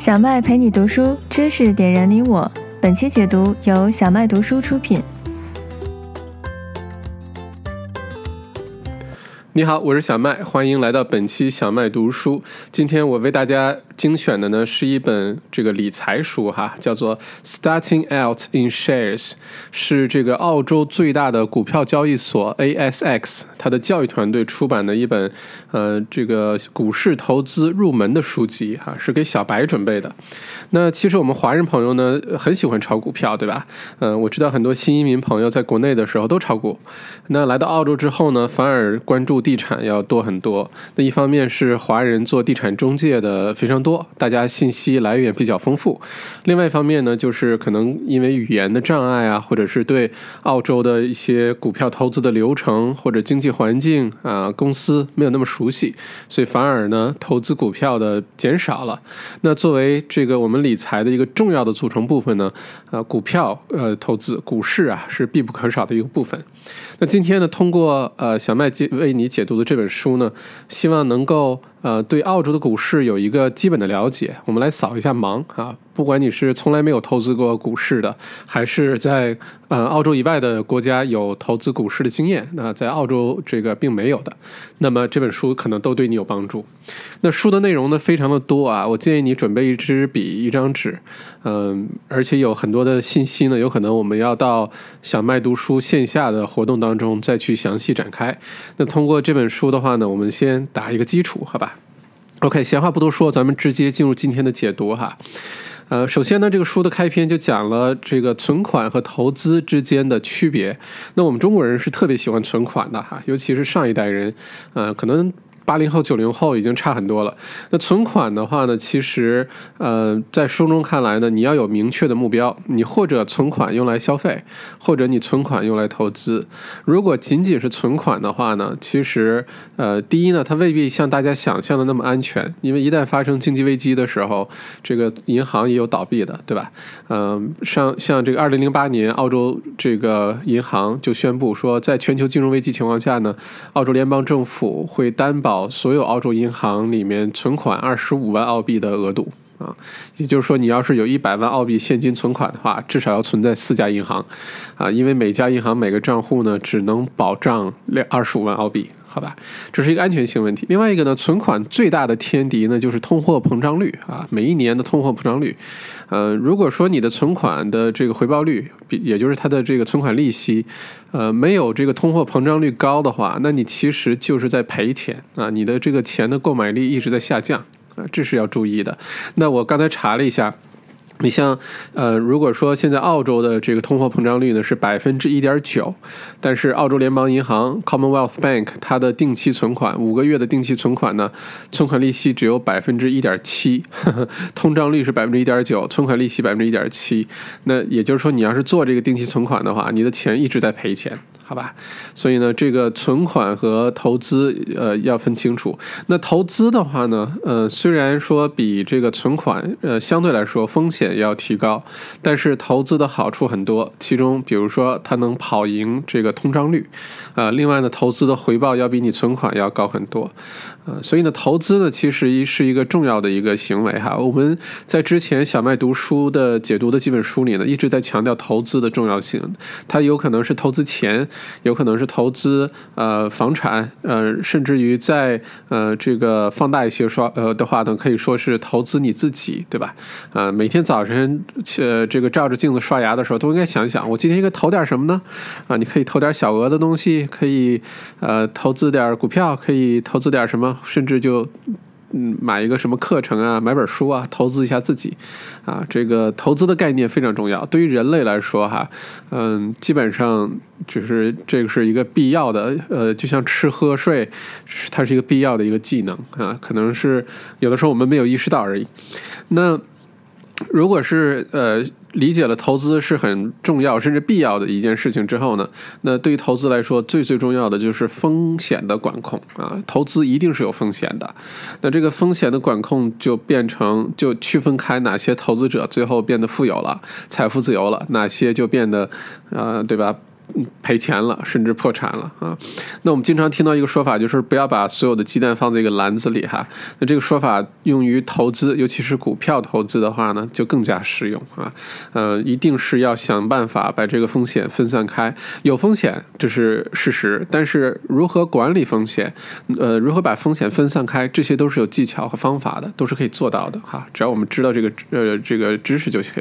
小麦陪你读书，知识点燃你我。本期解读由小麦读书出品。你好，我是小麦，欢迎来到本期小麦读书。今天我为大家精选的呢是一本这个理财书哈，叫做《Starting Out in Shares》，是这个澳洲最大的股票交易所 ASX 它的教育团队出版的一本呃这个股市投资入门的书籍哈，是给小白准备的。那其实我们华人朋友呢很喜欢炒股票，对吧？嗯，我知道很多新移民朋友在国内的时候都炒股，那来到澳洲之后呢，反而关注。地产要多很多。那一方面是华人做地产中介的非常多，大家信息来源比较丰富。另外一方面呢，就是可能因为语言的障碍啊，或者是对澳洲的一些股票投资的流程或者经济环境啊，公司没有那么熟悉，所以反而呢，投资股票的减少了。那作为这个我们理财的一个重要的组成部分呢，呃，股票呃投资股市啊是必不可少的一个部分。那今天呢，通过呃小麦解为你解读的这本书呢，希望能够。呃，对澳洲的股市有一个基本的了解，我们来扫一下盲啊。不管你是从来没有投资过股市的，还是在呃澳洲以外的国家有投资股市的经验，那在澳洲这个并没有的，那么这本书可能都对你有帮助。那书的内容呢，非常的多啊，我建议你准备一支笔、一张纸，嗯，而且有很多的信息呢，有可能我们要到小麦读书线下的活动当中再去详细展开。那通过这本书的话呢，我们先打一个基础，好吧？OK，闲话不多说，咱们直接进入今天的解读哈。呃，首先呢，这个书的开篇就讲了这个存款和投资之间的区别。那我们中国人是特别喜欢存款的哈，尤其是上一代人，呃，可能。八零后、九零后已经差很多了。那存款的话呢，其实呃，在书中看来呢，你要有明确的目标，你或者存款用来消费，或者你存款用来投资。如果仅仅是存款的话呢，其实呃，第一呢，它未必像大家想象的那么安全，因为一旦发生经济危机的时候，这个银行也有倒闭的，对吧？嗯，像像这个二零零八年，澳洲这个银行就宣布说，在全球金融危机情况下呢，澳洲联邦政府会担保。所有澳洲银行里面存款二十五万澳币的额度啊，也就是说，你要是有一百万澳币现金存款的话，至少要存在四家银行啊，因为每家银行每个账户呢只能保障两二十五万澳币，好吧？这是一个安全性问题。另外一个呢，存款最大的天敌呢就是通货膨胀率啊，每一年的通货膨胀率。呃，如果说你的存款的这个回报率，比也就是它的这个存款利息。呃，没有这个通货膨胀率高的话，那你其实就是在赔钱啊！你的这个钱的购买力一直在下降啊，这是要注意的。那我刚才查了一下。你像，呃，如果说现在澳洲的这个通货膨胀率呢是百分之一点九，但是澳洲联邦银行 Commonwealth Bank 它的定期存款五个月的定期存款呢，存款利息只有百分之一点七，通胀率是百分之一点九，存款利息百分之一点七，那也就是说你要是做这个定期存款的话，你的钱一直在赔钱。好吧，所以呢，这个存款和投资，呃，要分清楚。那投资的话呢，呃，虽然说比这个存款，呃，相对来说风险要提高，但是投资的好处很多。其中，比如说它能跑赢这个通胀率，啊，另外呢，投资的回报要比你存款要高很多。呃，所以呢，投资呢，其实一是一个重要的一个行为哈。我们在之前小麦读书的解读的几本书里呢，一直在强调投资的重要性。它有可能是投资钱，有可能是投资呃房产，呃，甚至于在呃这个放大一些说呃的话呢，可以说是投资你自己，对吧？啊，每天早晨呃这个照着镜子刷牙的时候，都应该想想，我今天应该投点什么呢？啊，你可以投点小额的东西，可以呃投资点股票，可以投资点什么？甚至就嗯买一个什么课程啊，买本书啊，投资一下自己啊。这个投资的概念非常重要，对于人类来说哈，嗯，基本上就是这个是一个必要的，呃，就像吃喝睡，它是一个必要的一个技能啊。可能是有的时候我们没有意识到而已。那如果是呃。理解了投资是很重要甚至必要的一件事情之后呢，那对于投资来说，最最重要的就是风险的管控啊。投资一定是有风险的，那这个风险的管控就变成就区分开哪些投资者最后变得富有了，财富自由了，哪些就变得呃，对吧？赔钱了，甚至破产了啊。那我们经常听到一个说法，就是不要把所有的鸡蛋放在一个篮子里哈。那这个说法用于投资，尤其是股票投资的话呢，就更加适用啊。呃，一定是要想办法把这个风险分散开。有风险这是事实，但是如何管理风险，呃，如何把风险分散开，这些都是有技巧和方法的，都是可以做到的哈。只要我们知道这个呃这个知识就行。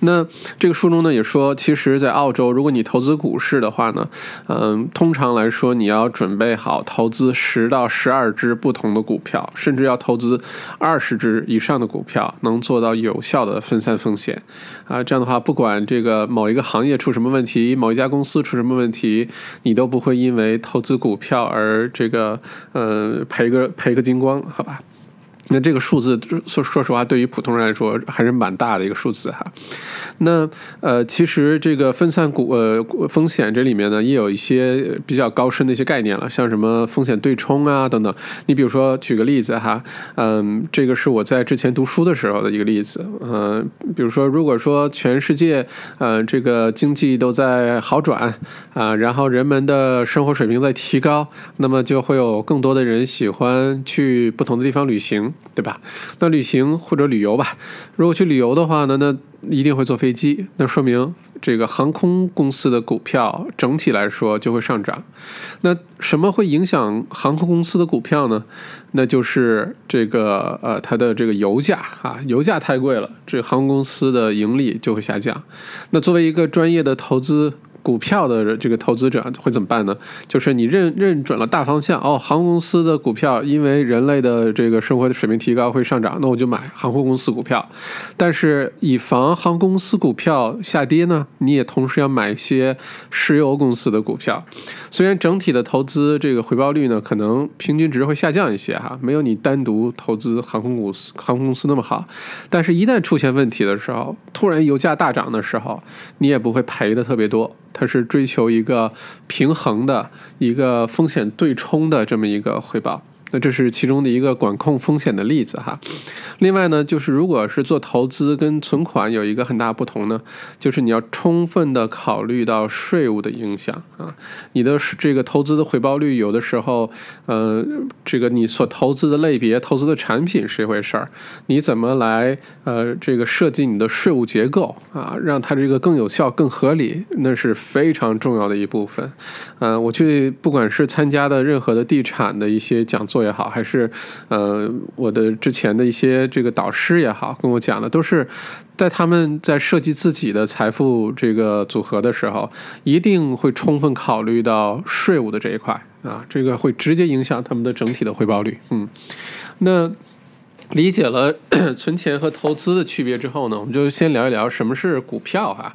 那这个书中呢也说，其实，在澳洲，如果你投资股市的话呢，嗯，通常来说，你要准备好投资十到十二只不同的股票，甚至要投资二十只以上的股票，能做到有效的分散风险啊。这样的话，不管这个某一个行业出什么问题，某一家公司出什么问题，你都不会因为投资股票而这个呃赔个赔个精光，好吧？那这个数字说说实话，对于普通人来说还是蛮大的一个数字哈。那呃，其实这个分散股呃风险这里面呢，也有一些比较高深的一些概念了，像什么风险对冲啊等等。你比如说举个例子哈，嗯，这个是我在之前读书的时候的一个例子。嗯，比如说如果说全世界呃这个经济都在好转啊，然后人们的生活水平在提高，那么就会有更多的人喜欢去不同的地方旅行。对吧？那旅行或者旅游吧，如果去旅游的话呢，那一定会坐飞机，那说明这个航空公司的股票整体来说就会上涨。那什么会影响航空公司的股票呢？那就是这个呃，它的这个油价啊，油价太贵了，这航空公司的盈利就会下降。那作为一个专业的投资。股票的这个投资者会怎么办呢？就是你认认准了大方向哦，航空公司的股票因为人类的这个生活的水平提高会上涨，那我就买航空公司股票。但是以防航空公司股票下跌呢，你也同时要买一些石油公司的股票。虽然整体的投资这个回报率呢，可能平均值会下降一些哈，没有你单独投资航空公司航空公司那么好。但是，一旦出现问题的时候，突然油价大涨的时候，你也不会赔的特别多。它是追求一个平衡的一个风险对冲的这么一个回报。这是其中的一个管控风险的例子哈。另外呢，就是如果是做投资跟存款有一个很大不同呢，就是你要充分的考虑到税务的影响啊。你的这个投资的回报率有的时候，呃，这个你所投资的类别、投资的产品是一回事儿，你怎么来呃这个设计你的税务结构啊，让它这个更有效、更合理，那是非常重要的一部分。呃，我去不管是参加的任何的地产的一些讲座。也好，还是呃，我的之前的一些这个导师也好，跟我讲的都是在他们在设计自己的财富这个组合的时候，一定会充分考虑到税务的这一块啊，这个会直接影响他们的整体的回报率。嗯，那理解了 存钱和投资的区别之后呢，我们就先聊一聊什么是股票哈。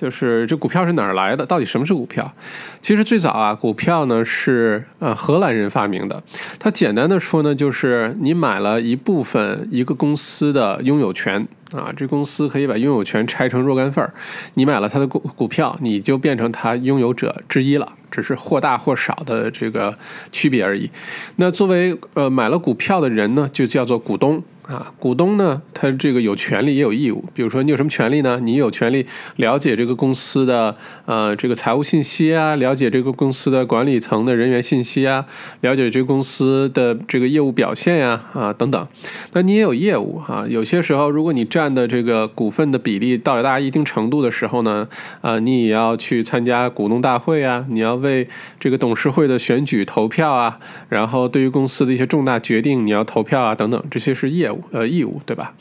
就是这股票是哪儿来的？到底什么是股票？其实最早啊，股票呢是呃荷兰人发明的。它简单的说呢，就是你买了一部分一个公司的拥有权啊，这公司可以把拥有权拆成若干份儿。你买了它的股股票，你就变成它拥有者之一了，只是或大或少的这个区别而已。那作为呃买了股票的人呢，就叫做股东。啊，股东呢，他这个有权利也有义务。比如说，你有什么权利呢？你有权利了解这个公司的呃这个财务信息啊，了解这个公司的管理层的人员信息啊，了解这个公司的这个业务表现呀啊等等。那你也有业务哈。有些时候，如果你占的这个股份的比例到达一定程度的时候呢，啊，你也要去参加股东大会啊，你要为这个董事会的选举投票啊，然后对于公司的一些重大决定你要投票啊等等，这些是业务。呃，义务对吧？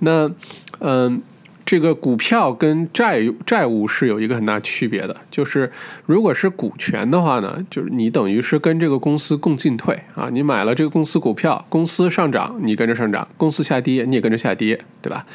那，嗯。这个股票跟债债务是有一个很大区别的，就是如果是股权的话呢，就是你等于是跟这个公司共进退啊，你买了这个公司股票，公司上涨你跟着上涨，公司下跌你也跟着下跌，对吧？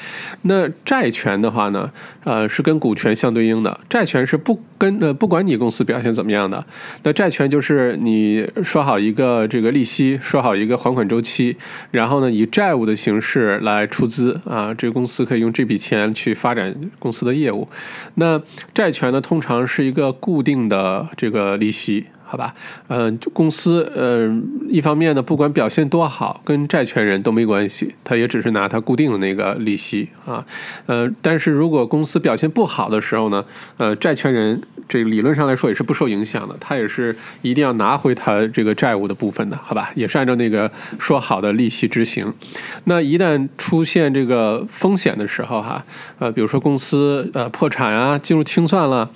那债权的话呢，呃，是跟股权相对应的，债权是不跟呃不管你公司表现怎么样的，那债权就是你说好一个这个利息，说好一个还款周期，然后呢以债务的形式来出资啊，这个公司可以用这笔钱去。去发展公司的业务，那债权呢，通常是一个固定的这个利息。好吧？嗯，公司呃，一方面呢，不管表现多好，跟债权人都没关系，他也只是拿他固定的那个利息啊。呃，但是如果公司表现不好的时候呢，呃，债权人这理论上来说也是不受影响的，他也是一定要拿回他这个债务的部分的，好吧？也是按照那个说好的利息执行。那一旦出现这个风险的时候，哈，呃，比如说公司呃破产啊，进入清算了，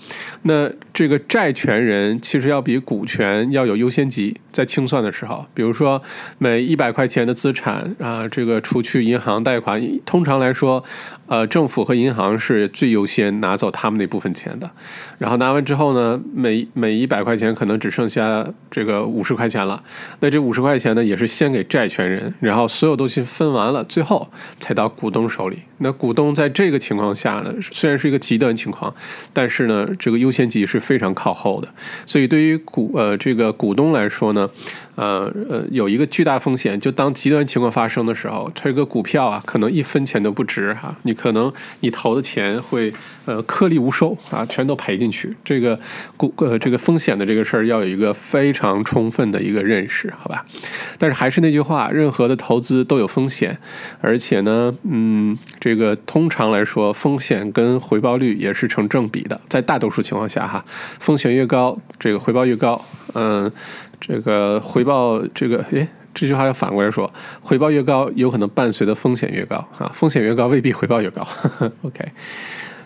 那这个债权人其实要比股权要有优先级，在清算的时候，比如说每一百块钱的资产啊，这个除去银行贷款，通常来说，呃，政府和银行是最优先拿走他们那部分钱的。然后拿完之后呢，每每一百块钱可能只剩下这个五十块钱了。那这五十块钱呢，也是先给债权人，然后所有东西分完了，最后才到股东手里。那股东在这个情况下呢，虽然是一个极端情况，但是呢，这个优先级是非常靠后的。所以对于股呃这个股东来说呢，呃呃有一个巨大风险，就当极端情况发生的时候，这个股票啊可能一分钱都不值哈，你可能你投的钱会呃颗粒无收啊，全都赔进去。这个股呃这个风险的这个事儿要有一个非常充分的一个认识，好吧？但是还是那句话，任何的投资都有风险，而且呢，嗯。这个通常来说，风险跟回报率也是成正比的。在大多数情况下，哈，风险越高，这个回报越高。嗯，这个回报，这个，诶，这句话要反过来说，回报越高，有可能伴随的风险越高啊。风险越高，未必回报越高。OK，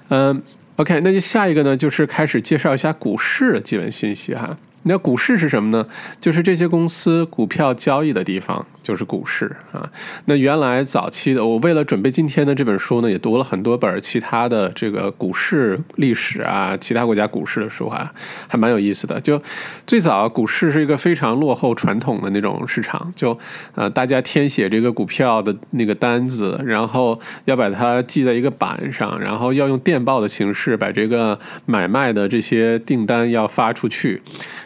嗯，OK，那就下一个呢，就是开始介绍一下股市的基本信息哈。那股市是什么呢？就是这些公司股票交易的地方，就是股市啊。那原来早期的，我为了准备今天的这本书呢，也读了很多本其他的这个股市历史啊，其他国家股市的书啊，还蛮有意思的。就最早股市是一个非常落后传统的那种市场，就呃大家填写这个股票的那个单子，然后要把它记在一个板上，然后要用电报的形式把这个买卖的这些订单要发出去。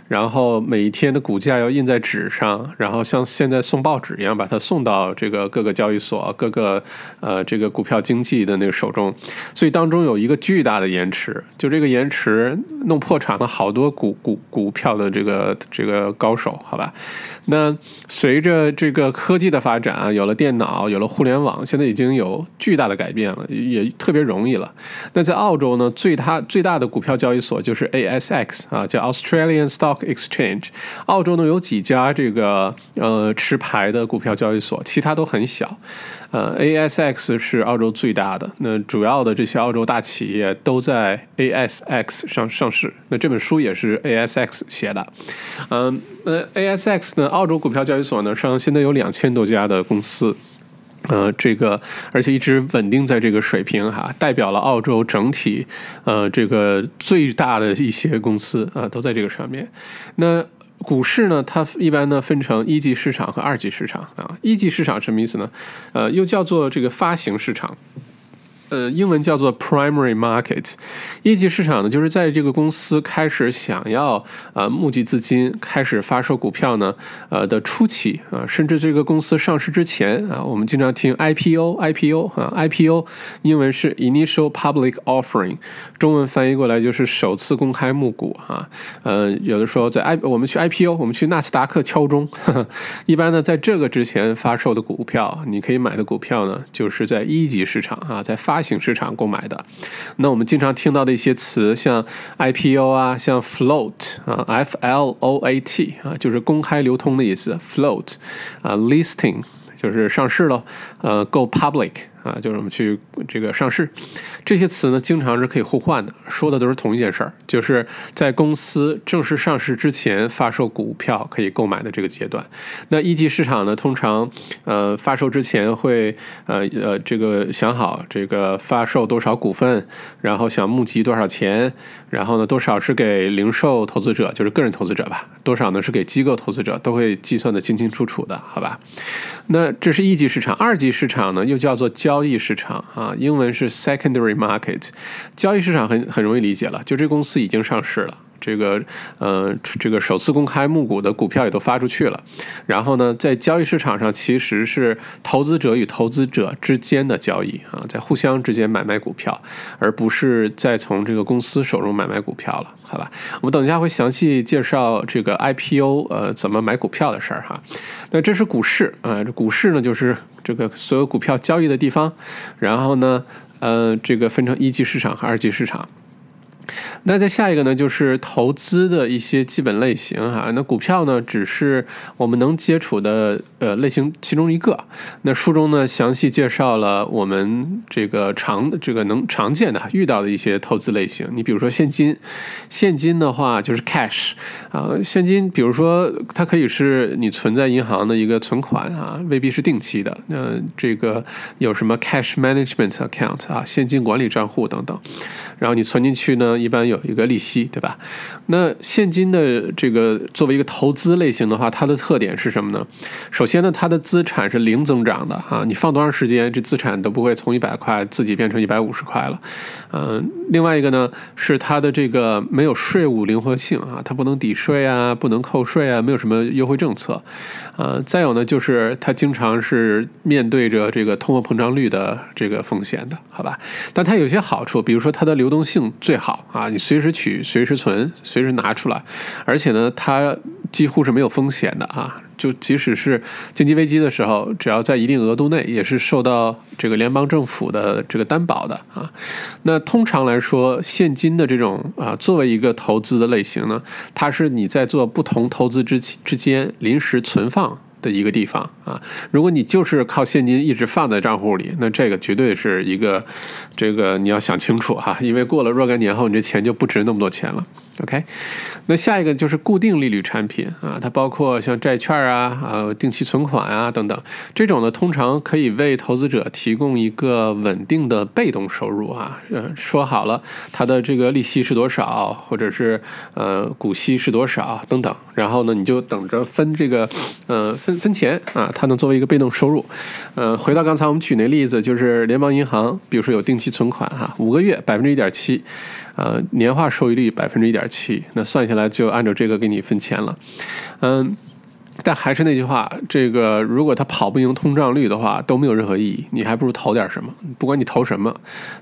然后每一天的股价要印在纸上，然后像现在送报纸一样把它送到这个各个交易所、各个呃这个股票经纪的那个手中，所以当中有一个巨大的延迟，就这个延迟弄破产了好多股股股票的这个这个高手，好吧？那随着这个科技的发展啊，有了电脑，有了互联网，现在已经有巨大的改变了，也特别容易了。那在澳洲呢，最大最大的股票交易所就是 ASX 啊，叫 Australian Stock。Exchange，澳洲呢有几家这个呃持牌的股票交易所，其他都很小。呃，ASX 是澳洲最大的，那主要的这些澳洲大企业都在 ASX 上上市。那这本书也是 ASX 写的。嗯，那 ASX 呢，澳洲股票交易所呢上现在有两千多家的公司。呃，这个而且一直稳定在这个水平哈，代表了澳洲整体呃这个最大的一些公司啊，都在这个上面。那股市呢，它一般呢分成一级市场和二级市场啊。一级市场什么意思呢？呃，又叫做这个发行市场。呃，英文叫做 primary market，一级市场呢，就是在这个公司开始想要呃募集资金，开始发售股票呢，呃的初期啊，甚至这个公司上市之前啊，我们经常听 IPO，IPO 啊，IPO 英文是 initial public offering，中文翻译过来就是首次公开募股啊。呃，有的时候在 I 我们去 IPO，我们去纳斯达克敲钟，一般呢在这个之前发售的股票，你可以买的股票呢，就是在一级市场啊，在发发行市场购买的，那我们经常听到的一些词，像 IPO 啊，像 float 啊，F L O A T 啊，就是公开流通的意思，float 啊，listing 就是上市了，呃，go public。啊，就是我们去这个上市，这些词呢，经常是可以互换的，说的都是同一件事儿，就是在公司正式上市之前发售股票可以购买的这个阶段。那一级市场呢，通常呃发售之前会呃呃这个想好这个发售多少股份，然后想募集多少钱，然后呢多少是给零售投资者，就是个人投资者吧，多少呢是给机构投资者，都会计算的清清楚楚的，好吧？那这是一级市场，二级市场呢又叫做交。交易市场啊，英文是 secondary market。交易市场很很容易理解了，就这公司已经上市了。这个呃这个首次公开募股的股票也都发出去了。然后呢，在交易市场上其实是投资者与投资者之间的交易啊，在互相之间买卖股票，而不是再从这个公司手中买卖股票了，好吧？我们等一下会详细介绍这个 IPO 呃怎么买股票的事儿哈。那这是股市啊，这股市呢就是这个所有股票交易的地方，然后呢。呃，这个分成一级市场和二级市场。那再下一个呢，就是投资的一些基本类型哈。那股票呢，只是我们能接触的呃类型其中一个。那书中呢，详细介绍了我们这个常这个能常见的遇到的一些投资类型。你比如说现金，现金的话就是 cash 啊，现金，比如说它可以是你存在银行的一个存款啊，未必是定期的。那这个有什么 cash management account 啊，现金管理账户等等。然后你存进去呢，一般有一个利息，对吧？那现金的这个作为一个投资类型的话，它的特点是什么呢？首先呢，它的资产是零增长的啊，你放多长时间，这资产都不会从一百块自己变成一百五十块了。嗯，另外一个呢，是它的这个没有税务灵活性啊，它不能抵税啊，不能扣税啊，没有什么优惠政策。呃，再有呢，就是它经常是面对着这个通货膨胀率的这个风险的，好吧？但它有些好处，比如说它的流动性最好啊，你随时取、随时存、随时拿出来，而且呢，它几乎是没有风险的啊。就即使是经济危机的时候，只要在一定额度内，也是受到这个联邦政府的这个担保的啊。那通常来说，现金的这种啊，作为一个投资的类型呢，它是你在做不同投资之之间临时存放的一个地方啊。如果你就是靠现金一直放在账户里，那这个绝对是一个这个你要想清楚哈，因为过了若干年后，你这钱就不值那么多钱了。OK，那下一个就是固定利率产品啊，它包括像债券啊、呃定期存款啊等等，这种呢通常可以为投资者提供一个稳定的被动收入啊。呃，说好了，它的这个利息是多少，或者是呃股息是多少等等，然后呢你就等着分这个呃分分钱啊，它能作为一个被动收入。呃，回到刚才我们举那例子，就是联邦银行，比如说有定期存款哈，五个月百分之一点七。呃，年化收益率百分之一点七，那算下来就按照这个给你分钱了，嗯，但还是那句话，这个如果它跑不赢通胀率的话，都没有任何意义，你还不如投点什么，不管你投什么，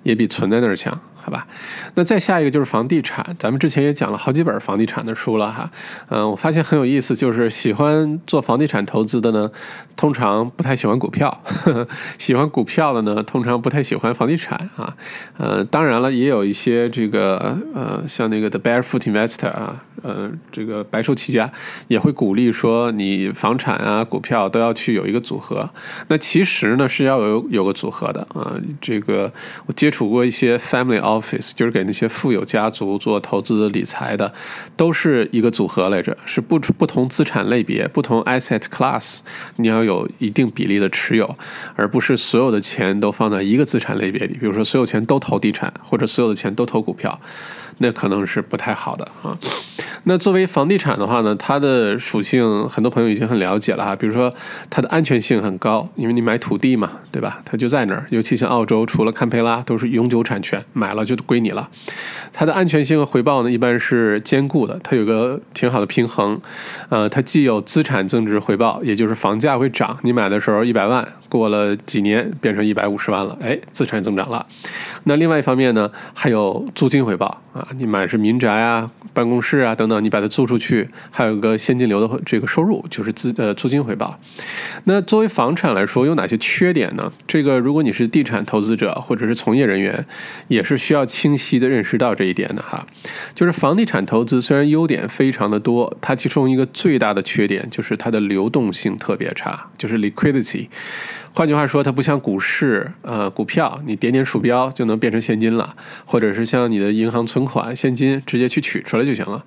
也比存在那儿强。好吧，那再下一个就是房地产，咱们之前也讲了好几本房地产的书了哈，嗯，我发现很有意思，就是喜欢做房地产投资的呢，通常不太喜欢股票；喜欢股票的呢，通常不太喜欢房地产啊。呃，当然了，也有一些这个呃，像那个 The Barefoot Investor 啊，呃，这个白手起家也会鼓励说，你你房产啊、股票都要去有一个组合。那其实呢是要有有个组合的啊。这个我接触过一些 Family Office 就是给那些富有家族做投资理财的，都是一个组合来着，是不不同资产类别、不同 asset class，你要有一定比例的持有，而不是所有的钱都放在一个资产类别里。比如说，所有钱都投地产，或者所有的钱都投股票。那可能是不太好的啊。那作为房地产的话呢，它的属性很多朋友已经很了解了哈。比如说它的安全性很高，因为你买土地嘛，对吧？它就在那儿。尤其像澳洲，除了堪培拉都是永久产权，买了就归你了。它的安全性和回报呢，一般是兼顾的。它有个挺好的平衡，呃，它既有资产增值回报，也就是房价会涨。你买的时候一百万，过了几年变成一百五十万了，哎，资产增长了。那另外一方面呢，还有租金回报啊。你买是民宅啊、办公室啊等等，你把它租出去，还有一个现金流的这个收入，就是资呃租金回报。那作为房产来说，有哪些缺点呢？这个如果你是地产投资者或者是从业人员，也是需要清晰的认识到这一点的哈。就是房地产投资虽然优点非常的多，它其中一个最大的缺点就是它的流动性特别差，就是 liquidity。换句话说，它不像股市，呃，股票你点点鼠标就能变成现金了，或者是像你的银行存款现金直接去取出来就行了。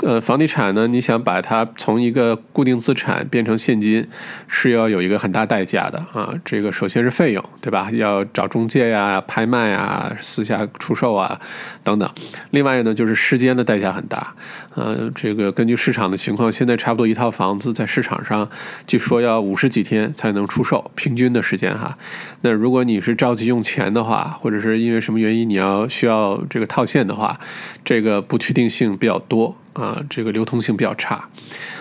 呃，房地产呢，你想把它从一个固定资产变成现金，是要有一个很大代价的啊。这个首先是费用，对吧？要找中介呀、拍卖啊、私下出售啊等等。另外呢，就是时间的代价很大。呃，这个根据市场的情况，现在差不多一套房子在市场上，据说要五十几天才能出售，平均。均的时间哈，那如果你是着急用钱的话，或者是因为什么原因你要需要这个套现的话，这个不确定性比较多啊，这个流通性比较差。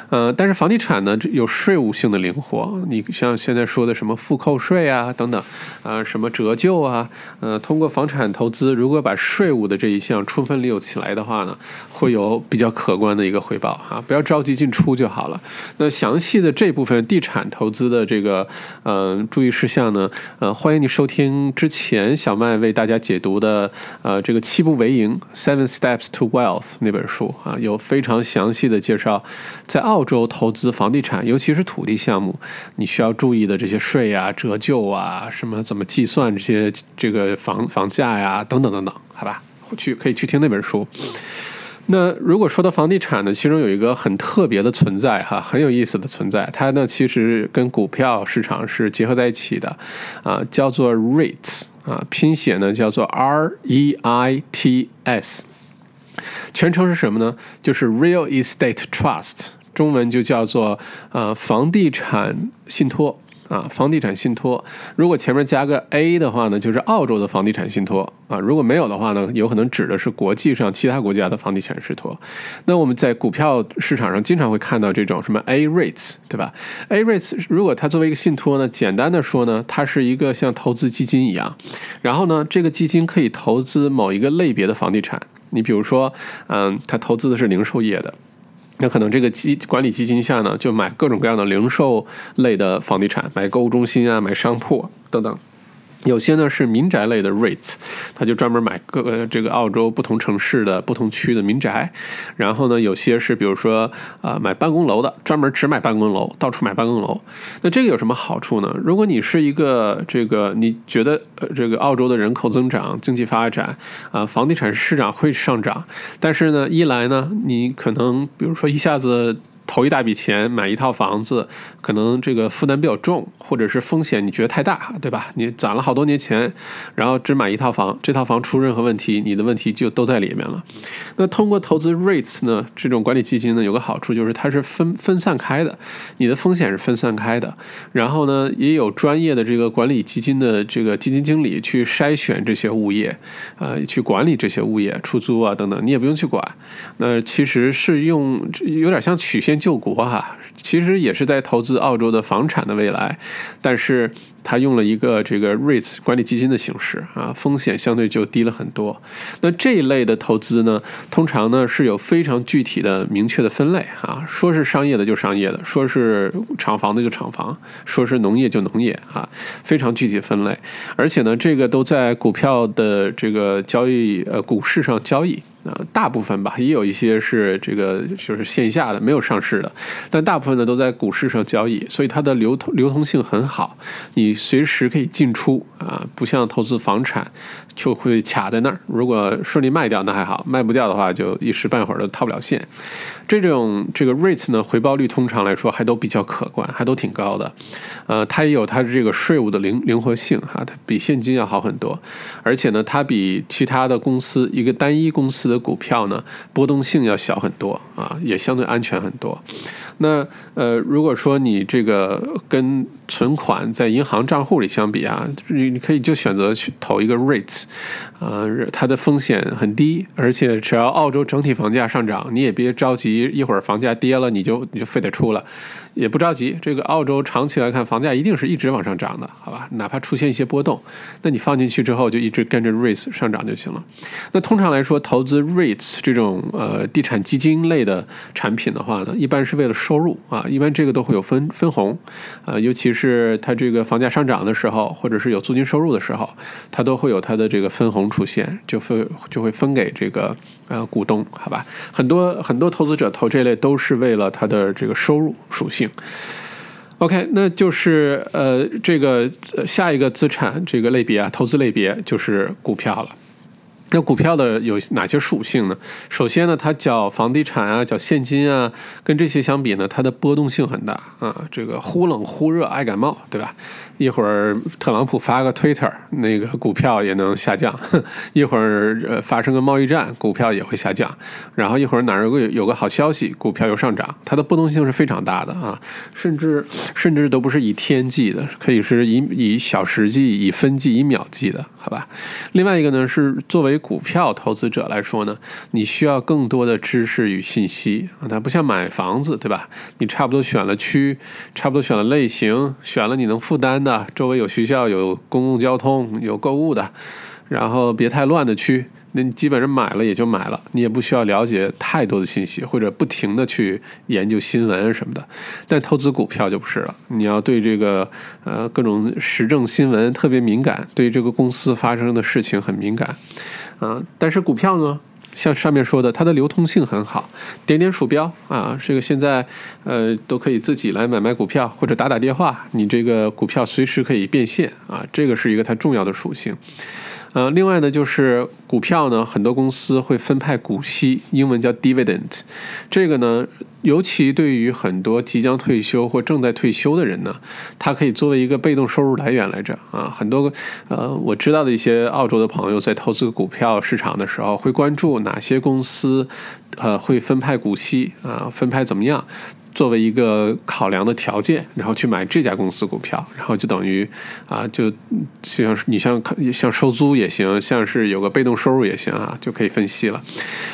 呃，但是房地产呢，有税务性的灵活。你像现在说的什么复扣税啊，等等，啊，什么折旧啊，呃，通过房产投资，如果把税务的这一项充分利用起来的话呢，会有比较可观的一个回报啊。不要着急进出就好了。那详细的这部分地产投资的这个呃注意事项呢，呃，欢迎你收听之前小麦为大家解读的呃这个七步为营 （Seven Steps to Wealth） 那本书啊，有非常详细的介绍在澳。澳洲投资房地产，尤其是土地项目，你需要注意的这些税啊、折旧啊、什么怎么计算这些这个房房价呀，等等等等，好吧？去可以去听那本书。那如果说到房地产呢，其中有一个很特别的存在哈，很有意思的存在，它呢其实跟股票市场是结合在一起的，啊，叫做 REITs 啊，拼写呢叫做 R E I T S，全称是什么呢？就是 Real Estate Trust。中文就叫做呃房地产信托啊，房地产信托。如果前面加个 A 的话呢，就是澳洲的房地产信托啊。如果没有的话呢，有可能指的是国际上其他国家的房地产信托。那我们在股票市场上经常会看到这种什么 A rates，对吧？A rates 如果它作为一个信托呢，简单的说呢，它是一个像投资基金一样，然后呢，这个基金可以投资某一个类别的房地产。你比如说，嗯，它投资的是零售业的。那可能这个基管理基金下呢，就买各种各样的零售类的房地产，买购物中心啊，买商铺等等。有些呢是民宅类的 REITs，他就专门买各个这个澳洲不同城市的不同区的民宅。然后呢，有些是比如说啊买办公楼的，专门只买办公楼，到处买办公楼。那这个有什么好处呢？如果你是一个这个你觉得这个澳洲的人口增长、经济发展啊，房地产市场会上涨，但是呢，一来呢，你可能比如说一下子。投一大笔钱买一套房子，可能这个负担比较重，或者是风险你觉得太大，对吧？你攒了好多年钱，然后只买一套房，这套房出任何问题，你的问题就都在里面了。那通过投资 REITs 呢，这种管理基金呢，有个好处就是它是分分散开的，你的风险是分散开的。然后呢，也有专业的这个管理基金的这个基金经理去筛选这些物业，呃，去管理这些物业出租啊等等，你也不用去管。那其实是用有点像曲线。救国啊，其实也是在投资澳洲的房产的未来，但是。他用了一个这个 REITs 管理基金的形式啊，风险相对就低了很多。那这一类的投资呢，通常呢是有非常具体的、明确的分类啊，说是商业的就商业的，说是厂房的就厂房，说是农业就农业啊，非常具体分类。而且呢，这个都在股票的这个交易呃股市上交易啊，大部分吧，也有一些是这个就是线下的没有上市的，但大部分呢都在股市上交易，所以它的流通流通性很好，你。随时可以进出啊，不像投资房产就会卡在那儿。如果顺利卖掉那还好，卖不掉的话就一时半会儿都套不了现。这种这个 REITs 呢，回报率通常来说还都比较可观，还都挺高的。呃，它也有它的这个税务的灵灵活性哈，它比现金要好很多。而且呢，它比其他的公司一个单一公司的股票呢，波动性要小很多啊，也相对安全很多。那呃，如果说你这个跟存款在银行账户里相比啊，你你可以就选择去投一个 REITs，呃，它的风险很低，而且只要澳洲整体房价上涨，你也别着急，一会儿房价跌了你就你就非得出了。也不着急，这个澳洲长期来看，房价一定是一直往上涨的，好吧？哪怕出现一些波动，那你放进去之后就一直跟着 REITs 上涨就行了。那通常来说，投资 REITs 这种呃地产基金类的产品的话呢，一般是为了收入啊，一般这个都会有分分红，啊，尤其是它这个房价上涨的时候，或者是有租金收入的时候，它都会有它的这个分红出现，就分就会分给这个。呃，股东，好吧，很多很多投资者投这类都是为了它的这个收入属性。OK，那就是呃，这个下一个资产这个类别啊，投资类别就是股票了。那股票的有哪些属性呢？首先呢，它缴房地产啊，缴现金啊，跟这些相比呢，它的波动性很大啊。这个忽冷忽热，爱感冒，对吧？一会儿特朗普发个 Twitter，那个股票也能下降；一会儿呃发生个贸易战，股票也会下降。然后一会儿哪儿有个有个好消息，股票又上涨。它的波动性是非常大的啊，甚至甚至都不是以天计的，可以是以以小时计、以分计、以秒计的，好吧？另外一个呢是作为为股票投资者来说呢，你需要更多的知识与信息啊，它不像买房子，对吧？你差不多选了区，差不多选了类型，选了你能负担的，周围有学校、有公共交通、有购物的，然后别太乱的区。那你基本上买了也就买了，你也不需要了解太多的信息，或者不停的去研究新闻什么的。但投资股票就不是了，你要对这个呃各种时政新闻特别敏感，对这个公司发生的事情很敏感，啊，但是股票呢，像上面说的，它的流通性很好，点点鼠标啊，这个现在呃都可以自己来买卖股票或者打打电话，你这个股票随时可以变现啊，这个是一个它重要的属性。呃，另外呢，就是股票呢，很多公司会分派股息，英文叫 dividend。这个呢，尤其对于很多即将退休或正在退休的人呢，它可以作为一个被动收入来源来着啊。很多呃，我知道的一些澳洲的朋友在投资股票市场的时候，会关注哪些公司呃会分派股息啊，分派怎么样。作为一个考量的条件，然后去买这家公司股票，然后就等于啊，就就像你像像收租也行，像是有个被动收入也行啊，就可以分析了。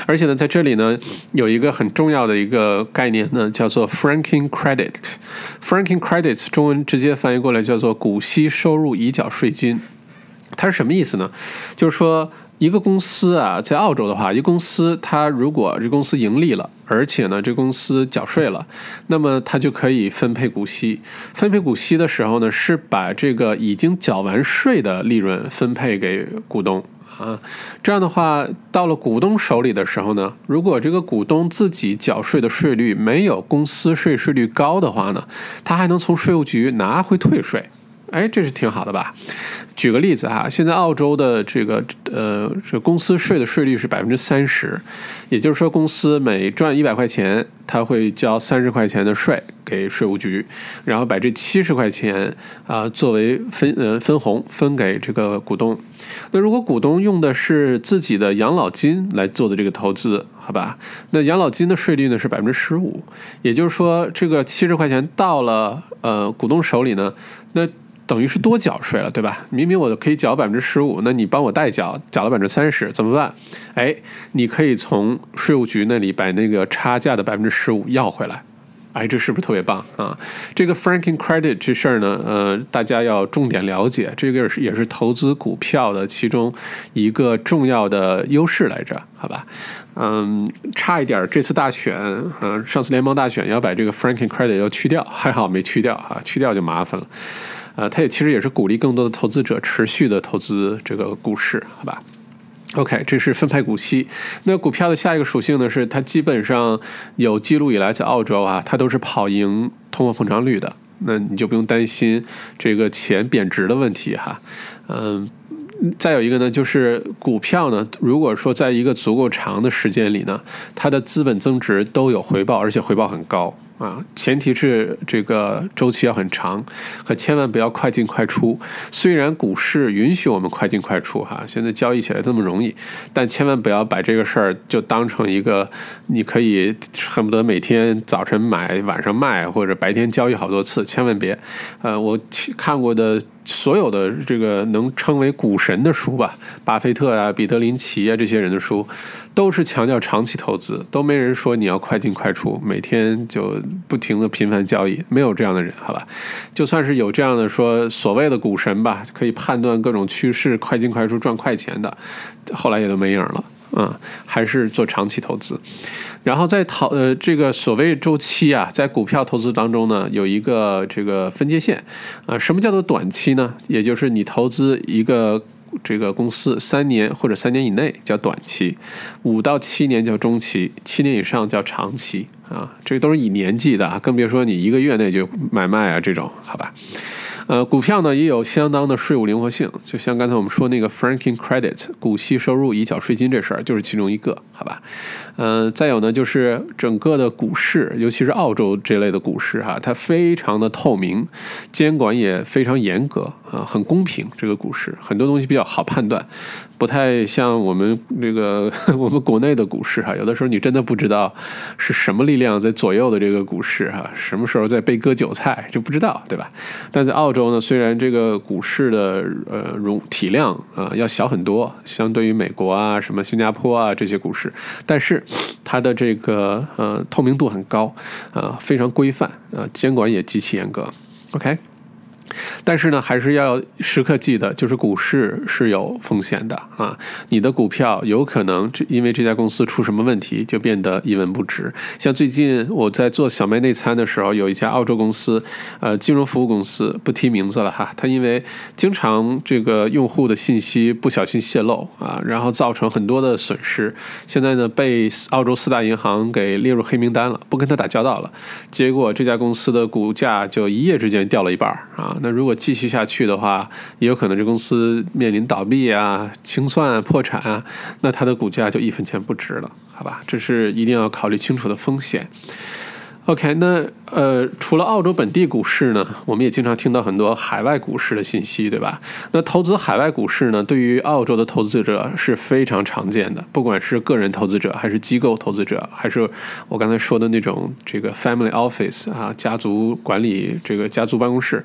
而且呢，在这里呢，有一个很重要的一个概念呢，叫做 franking credit。franking credits 中文直接翻译过来叫做股息收入已缴税金。它是什么意思呢？就是说。一个公司啊，在澳洲的话，一个公司它如果这公司盈利了，而且呢，这公司缴税了，那么它就可以分配股息。分配股息的时候呢，是把这个已经缴完税的利润分配给股东啊。这样的话，到了股东手里的时候呢，如果这个股东自己缴税的税率没有公司税税率高的话呢，他还能从税务局拿回退税。哎，这是挺好的吧？举个例子哈，现在澳洲的这个呃，这公司税的税率是百分之三十，也就是说，公司每赚一百块钱，他会交三十块钱的税给税务局，然后把这七十块钱啊作为分呃分红分给这个股东。那如果股东用的是自己的养老金来做的这个投资，好吧？那养老金的税率呢是百分之十五，也就是说，这个七十块钱到了呃股东手里呢，那。等于是多缴税了，对吧？明明我可以缴百分之十五，那你帮我代缴，缴了百分之三十，怎么办？哎，你可以从税务局那里把那个差价的百分之十五要回来。哎，这是不是特别棒啊？这个 franking credit 这事儿呢，呃，大家要重点了解，这个是也是投资股票的其中一个重要的优势来着，好吧？嗯，差一点这次大选，嗯，上次联邦大选要把这个 franking credit 要去掉，还好没去掉啊，去掉就麻烦了。呃，它也其实也是鼓励更多的投资者持续的投资这个股市，好吧？OK，这是分派股息。那股票的下一个属性呢，是它基本上有记录以来在澳洲啊，它都是跑赢通货膨胀率的。那你就不用担心这个钱贬值的问题哈。嗯，再有一个呢，就是股票呢，如果说在一个足够长的时间里呢，它的资本增值都有回报，而且回报很高。啊，前提是这个周期要很长，可千万不要快进快出。虽然股市允许我们快进快出，哈，现在交易起来这么容易，但千万不要把这个事儿就当成一个你可以恨不得每天早晨买晚上卖，或者白天交易好多次，千万别。呃，我看过的。所有的这个能称为股神的书吧，巴菲特啊、彼得林奇啊这些人的书，都是强调长期投资，都没人说你要快进快出，每天就不停的频繁交易，没有这样的人，好吧？就算是有这样的说所谓的股神吧，可以判断各种趋势、快进快出赚快钱的，后来也都没影了。嗯，还是做长期投资，然后在投呃这个所谓周期啊，在股票投资当中呢，有一个这个分界线，啊，什么叫做短期呢？也就是你投资一个这个公司三年或者三年以内叫短期，五到七年叫中期，七年以上叫长期啊，这都是以年计的，更别说你一个月内就买卖啊这种，好吧？呃，股票呢也有相当的税务灵活性，就像刚才我们说那个 franking credit 股息收入已缴税金这事儿，就是其中一个，好吧？嗯，再有呢，就是整个的股市，尤其是澳洲这类的股市哈，它非常的透明，监管也非常严格啊，很公平。这个股市很多东西比较好判断，不太像我们这个 我们国内的股市哈，有的时候你真的不知道是什么力量在左右的这个股市哈，什么时候在被割韭菜就不知道，对吧？但在澳洲呢，虽然这个股市的呃容体量啊要小很多，相对于美国啊、什么新加坡啊这些股市，但是它的这个呃透明度很高啊，非常规范啊，监管也极其严格。OK。但是呢，还是要时刻记得，就是股市是有风险的啊！你的股票有可能这因为这家公司出什么问题，就变得一文不值。像最近我在做小麦内参的时候，有一家澳洲公司，呃，金融服务公司，不提名字了哈。它因为经常这个用户的信息不小心泄露啊，然后造成很多的损失。现在呢，被澳洲四大银行给列入黑名单了，不跟他打交道了。结果这家公司的股价就一夜之间掉了一半啊！那如果继续下去的话，也有可能这公司面临倒闭啊、清算、啊破产啊，那它的股价就一分钱不值了，好吧？这是一定要考虑清楚的风险。OK，那呃，除了澳洲本地股市呢，我们也经常听到很多海外股市的信息，对吧？那投资海外股市呢，对于澳洲的投资者是非常常见的，不管是个人投资者，还是机构投资者，还是我刚才说的那种这个 family office 啊，家族管理这个家族办公室。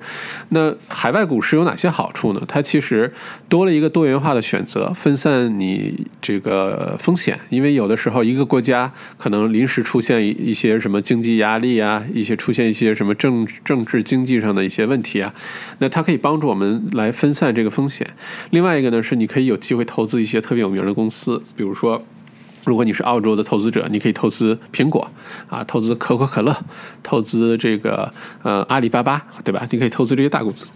那海外股市有哪些好处呢？它其实多了一个多元化的选择，分散你这个风险，因为有的时候一个国家可能临时出现一些什么经济压。压力啊，一些出现一些什么政政治经济上的一些问题啊，那它可以帮助我们来分散这个风险。另外一个呢，是你可以有机会投资一些特别有名的公司，比如说，如果你是澳洲的投资者，你可以投资苹果啊，投资可口可乐，投资这个呃阿里巴巴，对吧？你可以投资这些大公司。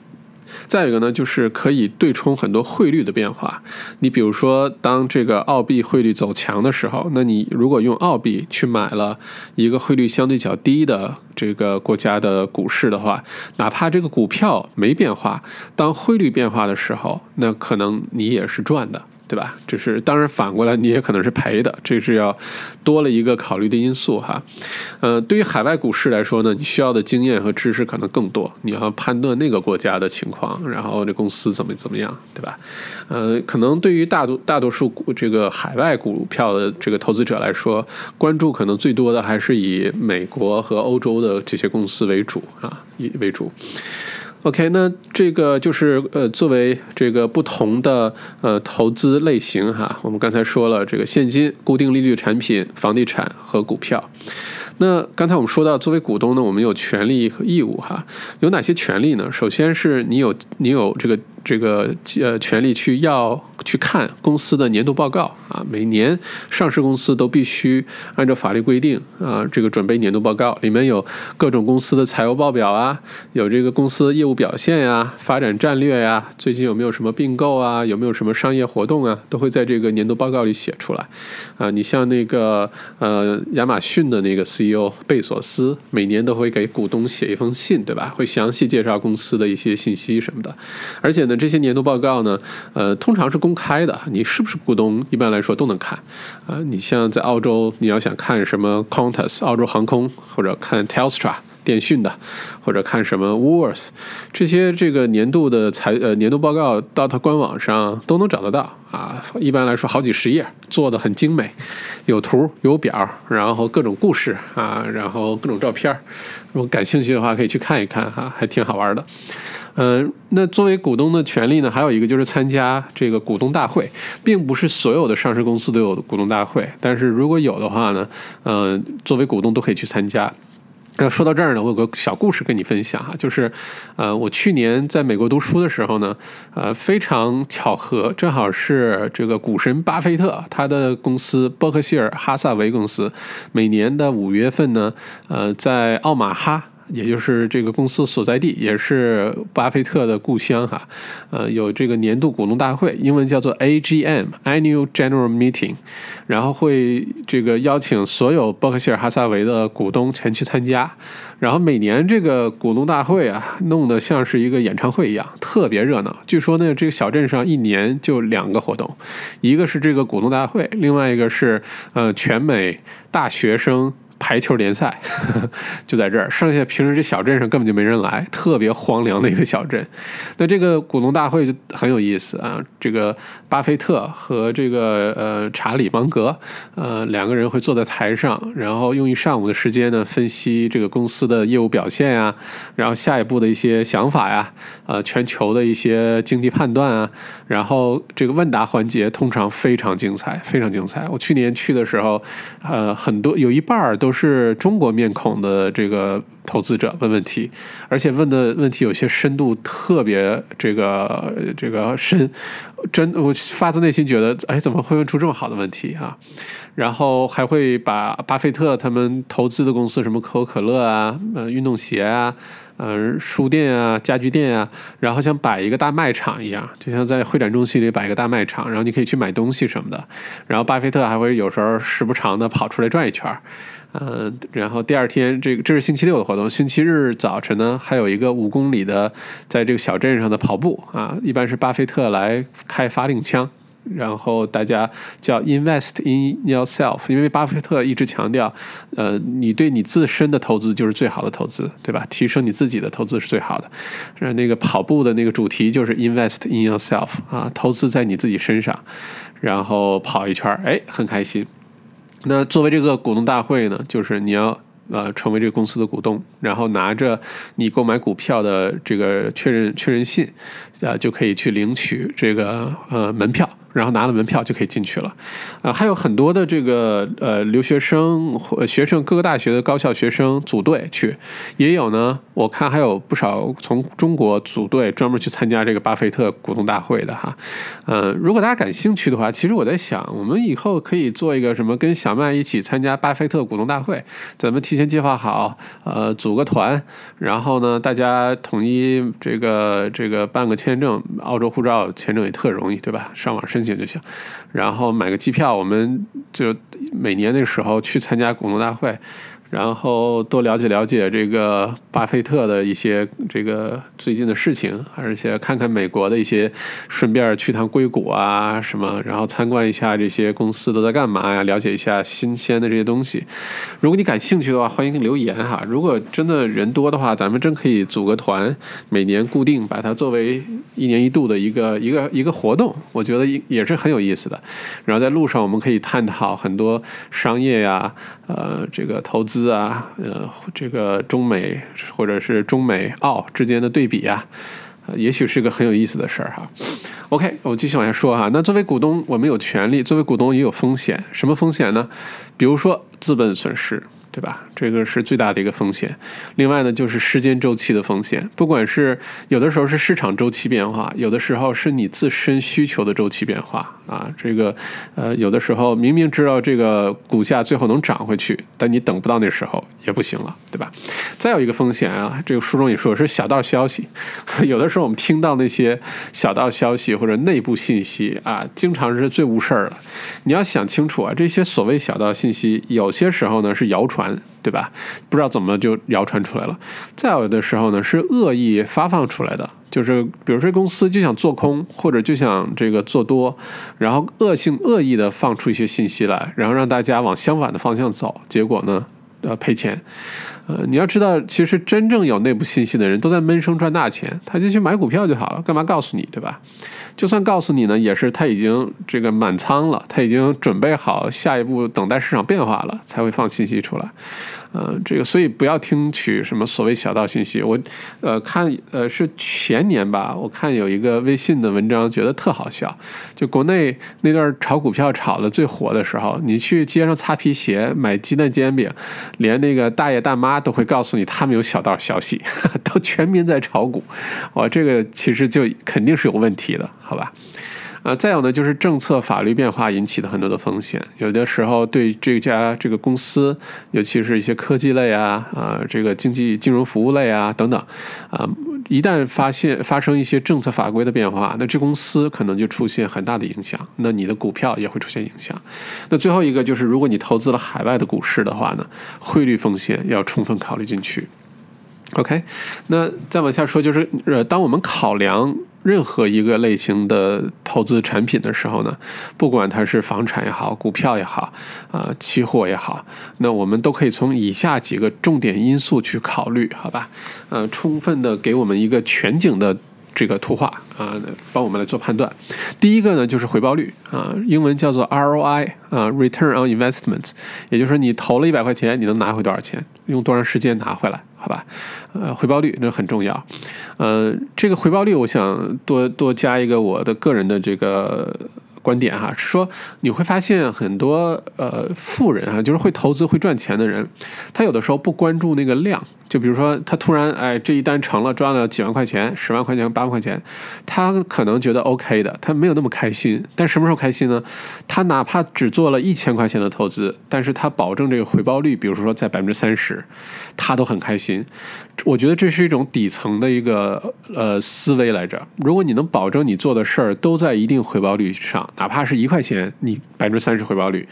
再一个呢，就是可以对冲很多汇率的变化。你比如说，当这个澳币汇率走强的时候，那你如果用澳币去买了一个汇率相对较低的这个国家的股市的话，哪怕这个股票没变化，当汇率变化的时候，那可能你也是赚的。对吧？这是当然，反过来你也可能是赔的，这是要多了一个考虑的因素哈。呃，对于海外股市来说呢，你需要的经验和知识可能更多，你要判断那个国家的情况，然后这公司怎么怎么样，对吧？呃，可能对于大多大多数股这个海外股票的这个投资者来说，关注可能最多的还是以美国和欧洲的这些公司为主啊，以为主。OK，那这个就是呃，作为这个不同的呃投资类型哈，我们刚才说了这个现金、固定利率产品、房地产和股票。那刚才我们说到，作为股东呢，我们有权利和义务哈，有哪些权利呢？首先是你有你有这个。这个呃，权利去要去看公司的年度报告啊，每年上市公司都必须按照法律规定啊，这个准备年度报告，里面有各种公司的财务报表啊，有这个公司业务表现呀、发展战略呀，最近有没有什么并购啊，有没有什么商业活动啊，都会在这个年度报告里写出来啊。你像那个呃，亚马逊的那个 CEO 有贝索斯，每年都会给股东写一封信，对吧？会详细介绍公司的一些信息什么的，而且。呢这些年度报告呢？呃，通常是公开的，你是不是股东，一般来说都能看。啊，你像在澳洲，你要想看什么 Qantas 澳洲航空，或者看 Telstra 电讯的，或者看什么 Wars，这些这个年度的财呃年度报告，到它官网上都能找得到。啊，一般来说好几十页，做的很精美，有图有表，然后各种故事啊，然后各种照片如果感兴趣的话，可以去看一看哈，还挺好玩的。嗯，那作为股东的权利呢，还有一个就是参加这个股东大会，并不是所有的上市公司都有股东大会，但是如果有的话呢，嗯，作为股东都可以去参加。那说到这儿呢，我有个小故事跟你分享哈，就是，呃，我去年在美国读书的时候呢，呃，非常巧合，正好是这个股神巴菲特他的公司伯克希尔哈萨维公司，每年的五月份呢，呃，在奥马哈。也就是这个公司所在地，也是巴菲特的故乡哈，呃，有这个年度股东大会，英文叫做 AGM（Annual General Meeting），然后会这个邀请所有伯克希尔哈萨维的股东前去参加，然后每年这个股东大会啊，弄得像是一个演唱会一样，特别热闹。据说呢，这个小镇上一年就两个活动，一个是这个股东大会，另外一个是呃全美大学生。排球联赛呵呵 就在这儿，剩下平时这小镇上根本就没人来，特别荒凉的一个小镇。那这个股东大会就很有意思啊，这个巴菲特和这个呃查理芒格呃两个人会坐在台上，然后用一上午的时间呢分析这个公司的业务表现呀，然后下一步的一些想法呀，呃全球的一些经济判断啊，然后这个问答环节通常非常精彩，非常精彩。我去年去的时候，呃很多有一半儿都不是中国面孔的这个投资者问问题，而且问的问题有些深度特别这个这个深，真我发自内心觉得，哎，怎么会问出这么好的问题啊？然后还会把巴菲特他们投资的公司，什么可口可乐啊、呃运动鞋啊、呃书店啊、家具店啊，然后像摆一个大卖场一样，就像在会展中心里摆一个大卖场，然后你可以去买东西什么的。然后巴菲特还会有时候时不常的跑出来转一圈。嗯，然后第二天，这个这是星期六的活动。星期日早晨呢，还有一个五公里的，在这个小镇上的跑步啊，一般是巴菲特来开发令枪，然后大家叫 invest in yourself，因为巴菲特一直强调，呃，你对你自身的投资就是最好的投资，对吧？提升你自己的投资是最好的。然后，那个跑步的那个主题就是 invest in yourself 啊，投资在你自己身上，然后跑一圈，哎，很开心。那作为这个股东大会呢，就是你要呃成为这个公司的股东，然后拿着你购买股票的这个确认确认信，啊，就可以去领取这个呃门票。然后拿了门票就可以进去了，啊，还有很多的这个呃留学生、学生，各个大学的高校学生组队去，也有呢。我看还有不少从中国组队专门去参加这个巴菲特股东大会的哈。嗯，如果大家感兴趣的话，其实我在想，我们以后可以做一个什么，跟小麦一起参加巴菲特股东大会，咱们提前计划好，呃，组个团，然后呢，大家统一这个这个办个签证，澳洲护照签证也特容易，对吧？上网申。申请就行，然后买个机票，我们就每年那时候去参加股东大会。然后多了解了解这个巴菲特的一些这个最近的事情，而且看看美国的一些，顺便去趟硅谷啊什么，然后参观一下这些公司都在干嘛呀，了解一下新鲜的这些东西。如果你感兴趣的话，欢迎留言哈。如果真的人多的话，咱们真可以组个团，每年固定把它作为一年一度的一个一个一个活动，我觉得也是很有意思的。然后在路上我们可以探讨很多商业呀，呃，这个投资。啊，呃，这个中美或者是中美澳之间的对比啊，也许是个很有意思的事儿哈。OK，我继续往下说哈。那作为股东，我们有权利；作为股东也有风险。什么风险呢？比如说资本损失。对吧？这个是最大的一个风险。另外呢，就是时间周期的风险。不管是有的时候是市场周期变化，有的时候是你自身需求的周期变化啊。这个呃，有的时候明明知道这个股价最后能涨回去，但你等不到那时候也不行了，对吧？再有一个风险啊，这个书中也说是小道消息。有的时候我们听到那些小道消息或者内部信息啊，经常是最误事儿了。你要想清楚啊，这些所谓小道信息，有些时候呢是谣传。传对吧？不知道怎么就谣传出来了。再有的时候呢，是恶意发放出来的，就是比如说公司就想做空，或者就想这个做多，然后恶性恶意的放出一些信息来，然后让大家往相反的方向走，结果呢，呃，赔钱。呃，你要知道，其实真正有内部信息的人都在闷声赚大钱，他就去买股票就好了，干嘛告诉你，对吧？就算告诉你呢，也是他已经这个满仓了，他已经准备好下一步等待市场变化了，才会放信息出来。呃，这个所以不要听取什么所谓小道信息。我，呃，看呃是前年吧，我看有一个微信的文章，觉得特好笑。就国内那段炒股票炒的最火的时候，你去街上擦皮鞋、买鸡蛋煎饼，连那个大爷大妈都会告诉你他们有小道消息，都全民在炒股。哇，这个其实就肯定是有问题的，好吧？呃，再有呢，就是政策法律变化引起的很多的风险，有的时候对这家这个公司，尤其是一些科技类啊，啊，这个经济金融服务类啊等等，啊，一旦发现发生一些政策法规的变化，那这公司可能就出现很大的影响，那你的股票也会出现影响。那最后一个就是，如果你投资了海外的股市的话呢，汇率风险要充分考虑进去。OK，那再往下说，就是呃，当我们考量任何一个类型的投资产品的时候呢，不管它是房产也好，股票也好，啊，期货也好，那我们都可以从以下几个重点因素去考虑，好吧？呃，充分的给我们一个全景的。这个图画啊，帮我们来做判断。第一个呢，就是回报率啊，英文叫做 ROI 啊，Return on Investment，也就是说你投了一百块钱，你能拿回多少钱，用多长时间拿回来，好吧？呃，回报率那很重要。呃，这个回报率，我想多多加一个我的个人的这个。观点哈是说，你会发现很多呃富人啊，就是会投资会赚钱的人，他有的时候不关注那个量，就比如说他突然哎这一单成了赚了几万块钱、十万块钱、八万块钱，他可能觉得 OK 的，他没有那么开心。但什么时候开心呢？他哪怕只做了一千块钱的投资，但是他保证这个回报率，比如说在百分之三十，他都很开心。我觉得这是一种底层的一个呃思维来着。如果你能保证你做的事儿都在一定回报率上。哪怕是一块钱，你百分之三十回报率，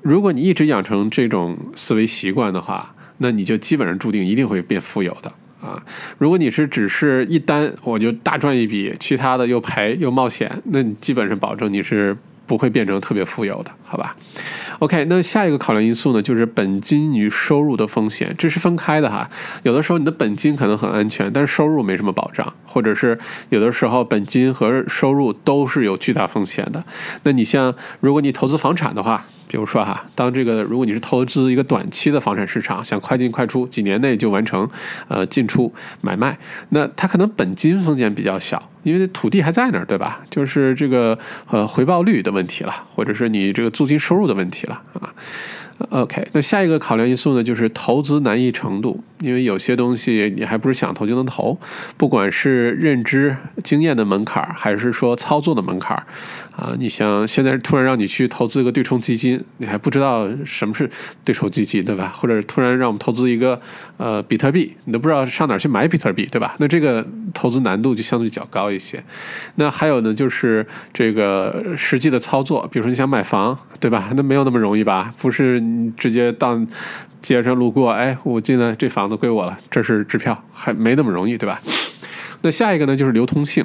如果你一直养成这种思维习惯的话，那你就基本上注定一定会变富有的啊！如果你是只是一单我就大赚一笔，其他的又赔又冒险，那你基本上保证你是不会变成特别富有的，好吧？OK，那下一个考量因素呢，就是本金与收入的风险，这是分开的哈。有的时候你的本金可能很安全，但是收入没什么保障，或者是有的时候本金和收入都是有巨大风险的。那你像如果你投资房产的话，比如说哈，当这个如果你是投资一个短期的房产市场，想快进快出，几年内就完成呃进出买卖，那它可能本金风险比较小。因为土地还在那儿，对吧？就是这个呃回报率的问题了，或者是你这个租金收入的问题了啊。OK，那下一个考量因素呢，就是投资难易程度。因为有些东西你还不是想投就能投，不管是认知经验的门槛儿，还是说操作的门槛儿，啊，你像现在突然让你去投资个对冲基金，你还不知道什么是对冲基金，对吧？或者突然让我们投资一个呃比特币，你都不知道上哪儿去买比特币，对吧？那这个投资难度就相对较高一些。那还有呢，就是这个实际的操作，比如说你想买房，对吧？那没有那么容易吧？不是你直接到。街上路过，哎，我进来，这房子归我了，这是支票，还没那么容易，对吧？那下一个呢，就是流通性，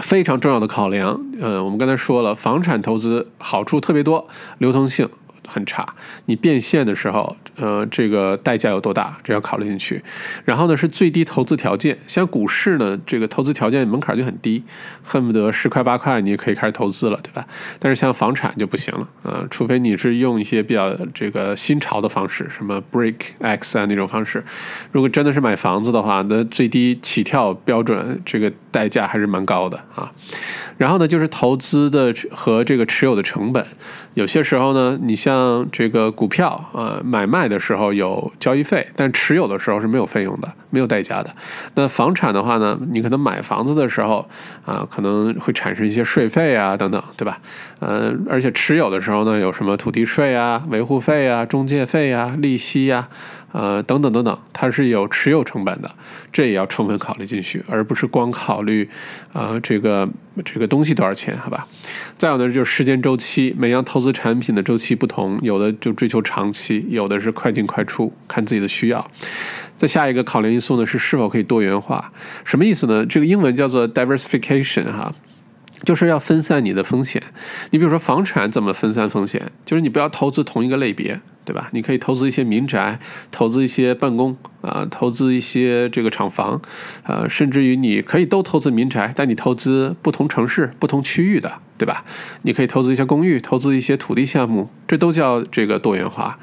非常重要的考量。嗯，我们刚才说了，房产投资好处特别多，流通性。很差，你变现的时候，呃，这个代价有多大？这要考虑进去。然后呢，是最低投资条件，像股市呢，这个投资条件门槛就很低，恨不得十块八块你就可以开始投资了，对吧？但是像房产就不行了，啊，除非你是用一些比较这个新潮的方式，什么 Break X 啊那种方式。如果真的是买房子的话，那最低起跳标准这个代价还是蛮高的啊。然后呢，就是投资的和这个持有的成本。有些时候呢，你像像这个股票啊，买卖的时候有交易费，但持有的时候是没有费用的，没有代价的。那房产的话呢，你可能买房子的时候啊，可能会产生一些税费啊等等，对吧？嗯，而且持有的时候呢，有什么土地税啊、维护费啊、中介费啊、利息呀。呃，等等等等，它是有持有成本的，这也要充分考虑进去，而不是光考虑，啊，这个这个东西多少钱，好吧？再有呢，就是时间周期，每样投资产品的周期不同，有的就追求长期，有的是快进快出，看自己的需要。再下一个考量因素呢，是是否可以多元化？什么意思呢？这个英文叫做 diversification，哈。就是要分散你的风险。你比如说房产怎么分散风险？就是你不要投资同一个类别，对吧？你可以投资一些民宅，投资一些办公啊，投资一些这个厂房，啊，甚至于你可以都投资民宅，但你投资不同城市、不同区域的，对吧？你可以投资一些公寓，投资一些土地项目，这都叫这个多元化。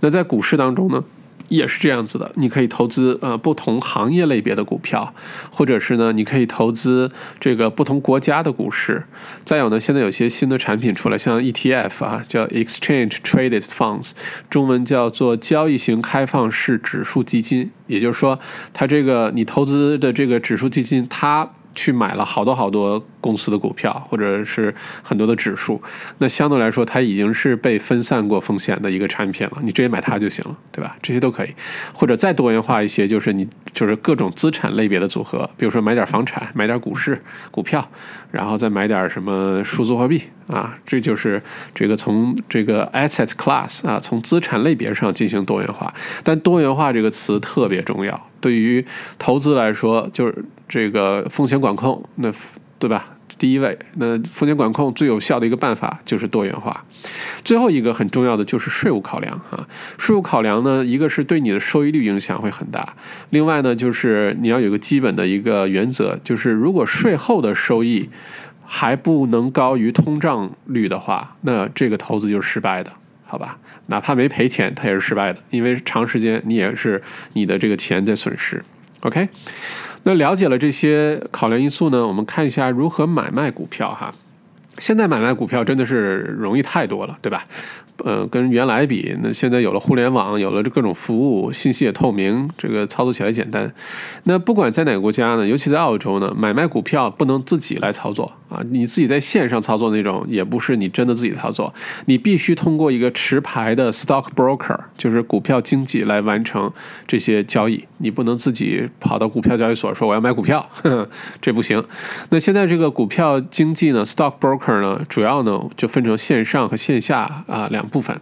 那在股市当中呢？也是这样子的，你可以投资呃不同行业类别的股票，或者是呢，你可以投资这个不同国家的股市。再有呢，现在有些新的产品出来，像 ETF 啊，叫 Exchange Traded Funds，中文叫做交易型开放式指数基金。也就是说，它这个你投资的这个指数基金，它去买了好多好多。公司的股票或者是很多的指数，那相对来说它已经是被分散过风险的一个产品了，你直接买它就行了，对吧？这些都可以，或者再多元化一些，就是你就是各种资产类别的组合，比如说买点房产，买点股市股票，然后再买点什么数字货币啊，这就是这个从这个 asset class 啊，从资产类别上进行多元化。但多元化这个词特别重要。对于投资来说，就是这个风险管控，那对吧？第一位，那风险管控最有效的一个办法就是多元化。最后一个很重要的就是税务考量啊，税务考量呢，一个是对你的收益率影响会很大，另外呢，就是你要有个基本的一个原则，就是如果税后的收益还不能高于通胀率的话，那这个投资就是失败的，好吧？哪怕没赔钱，它也是失败的，因为长时间你也是你的这个钱在损失。OK。那了解了这些考量因素呢？我们看一下如何买卖股票哈。现在买卖股票真的是容易太多了，对吧？呃，跟原来比，那现在有了互联网，有了这各种服务，信息也透明，这个操作起来简单。那不管在哪个国家呢，尤其在澳洲呢，买卖股票不能自己来操作啊，你自己在线上操作那种，也不是你真的自己操作，你必须通过一个持牌的 stock broker，就是股票经纪来完成这些交易。你不能自己跑到股票交易所说我要买股票，这不行。那现在这个股票经纪呢，stock broker 呢，主要呢就分成线上和线下啊两。部分，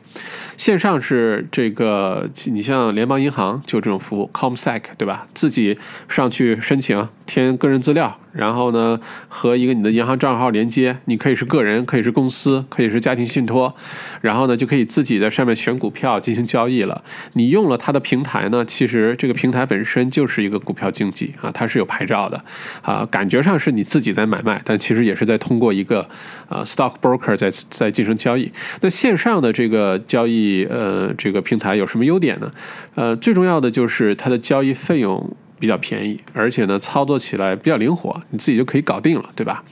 线上是这个，你像联邦银行就这种服务，ComSec 对吧？自己上去申请填个人资料。然后呢，和一个你的银行账号连接，你可以是个人，可以是公司，可以是家庭信托，然后呢，就可以自己在上面选股票进行交易了。你用了它的平台呢，其实这个平台本身就是一个股票经纪啊，它是有牌照的啊，感觉上是你自己在买卖，但其实也是在通过一个啊 stock broker 在在进行交易。那线上的这个交易呃这个平台有什么优点呢？呃，最重要的就是它的交易费用。比较便宜，而且呢，操作起来比较灵活，你自己就可以搞定了，对吧？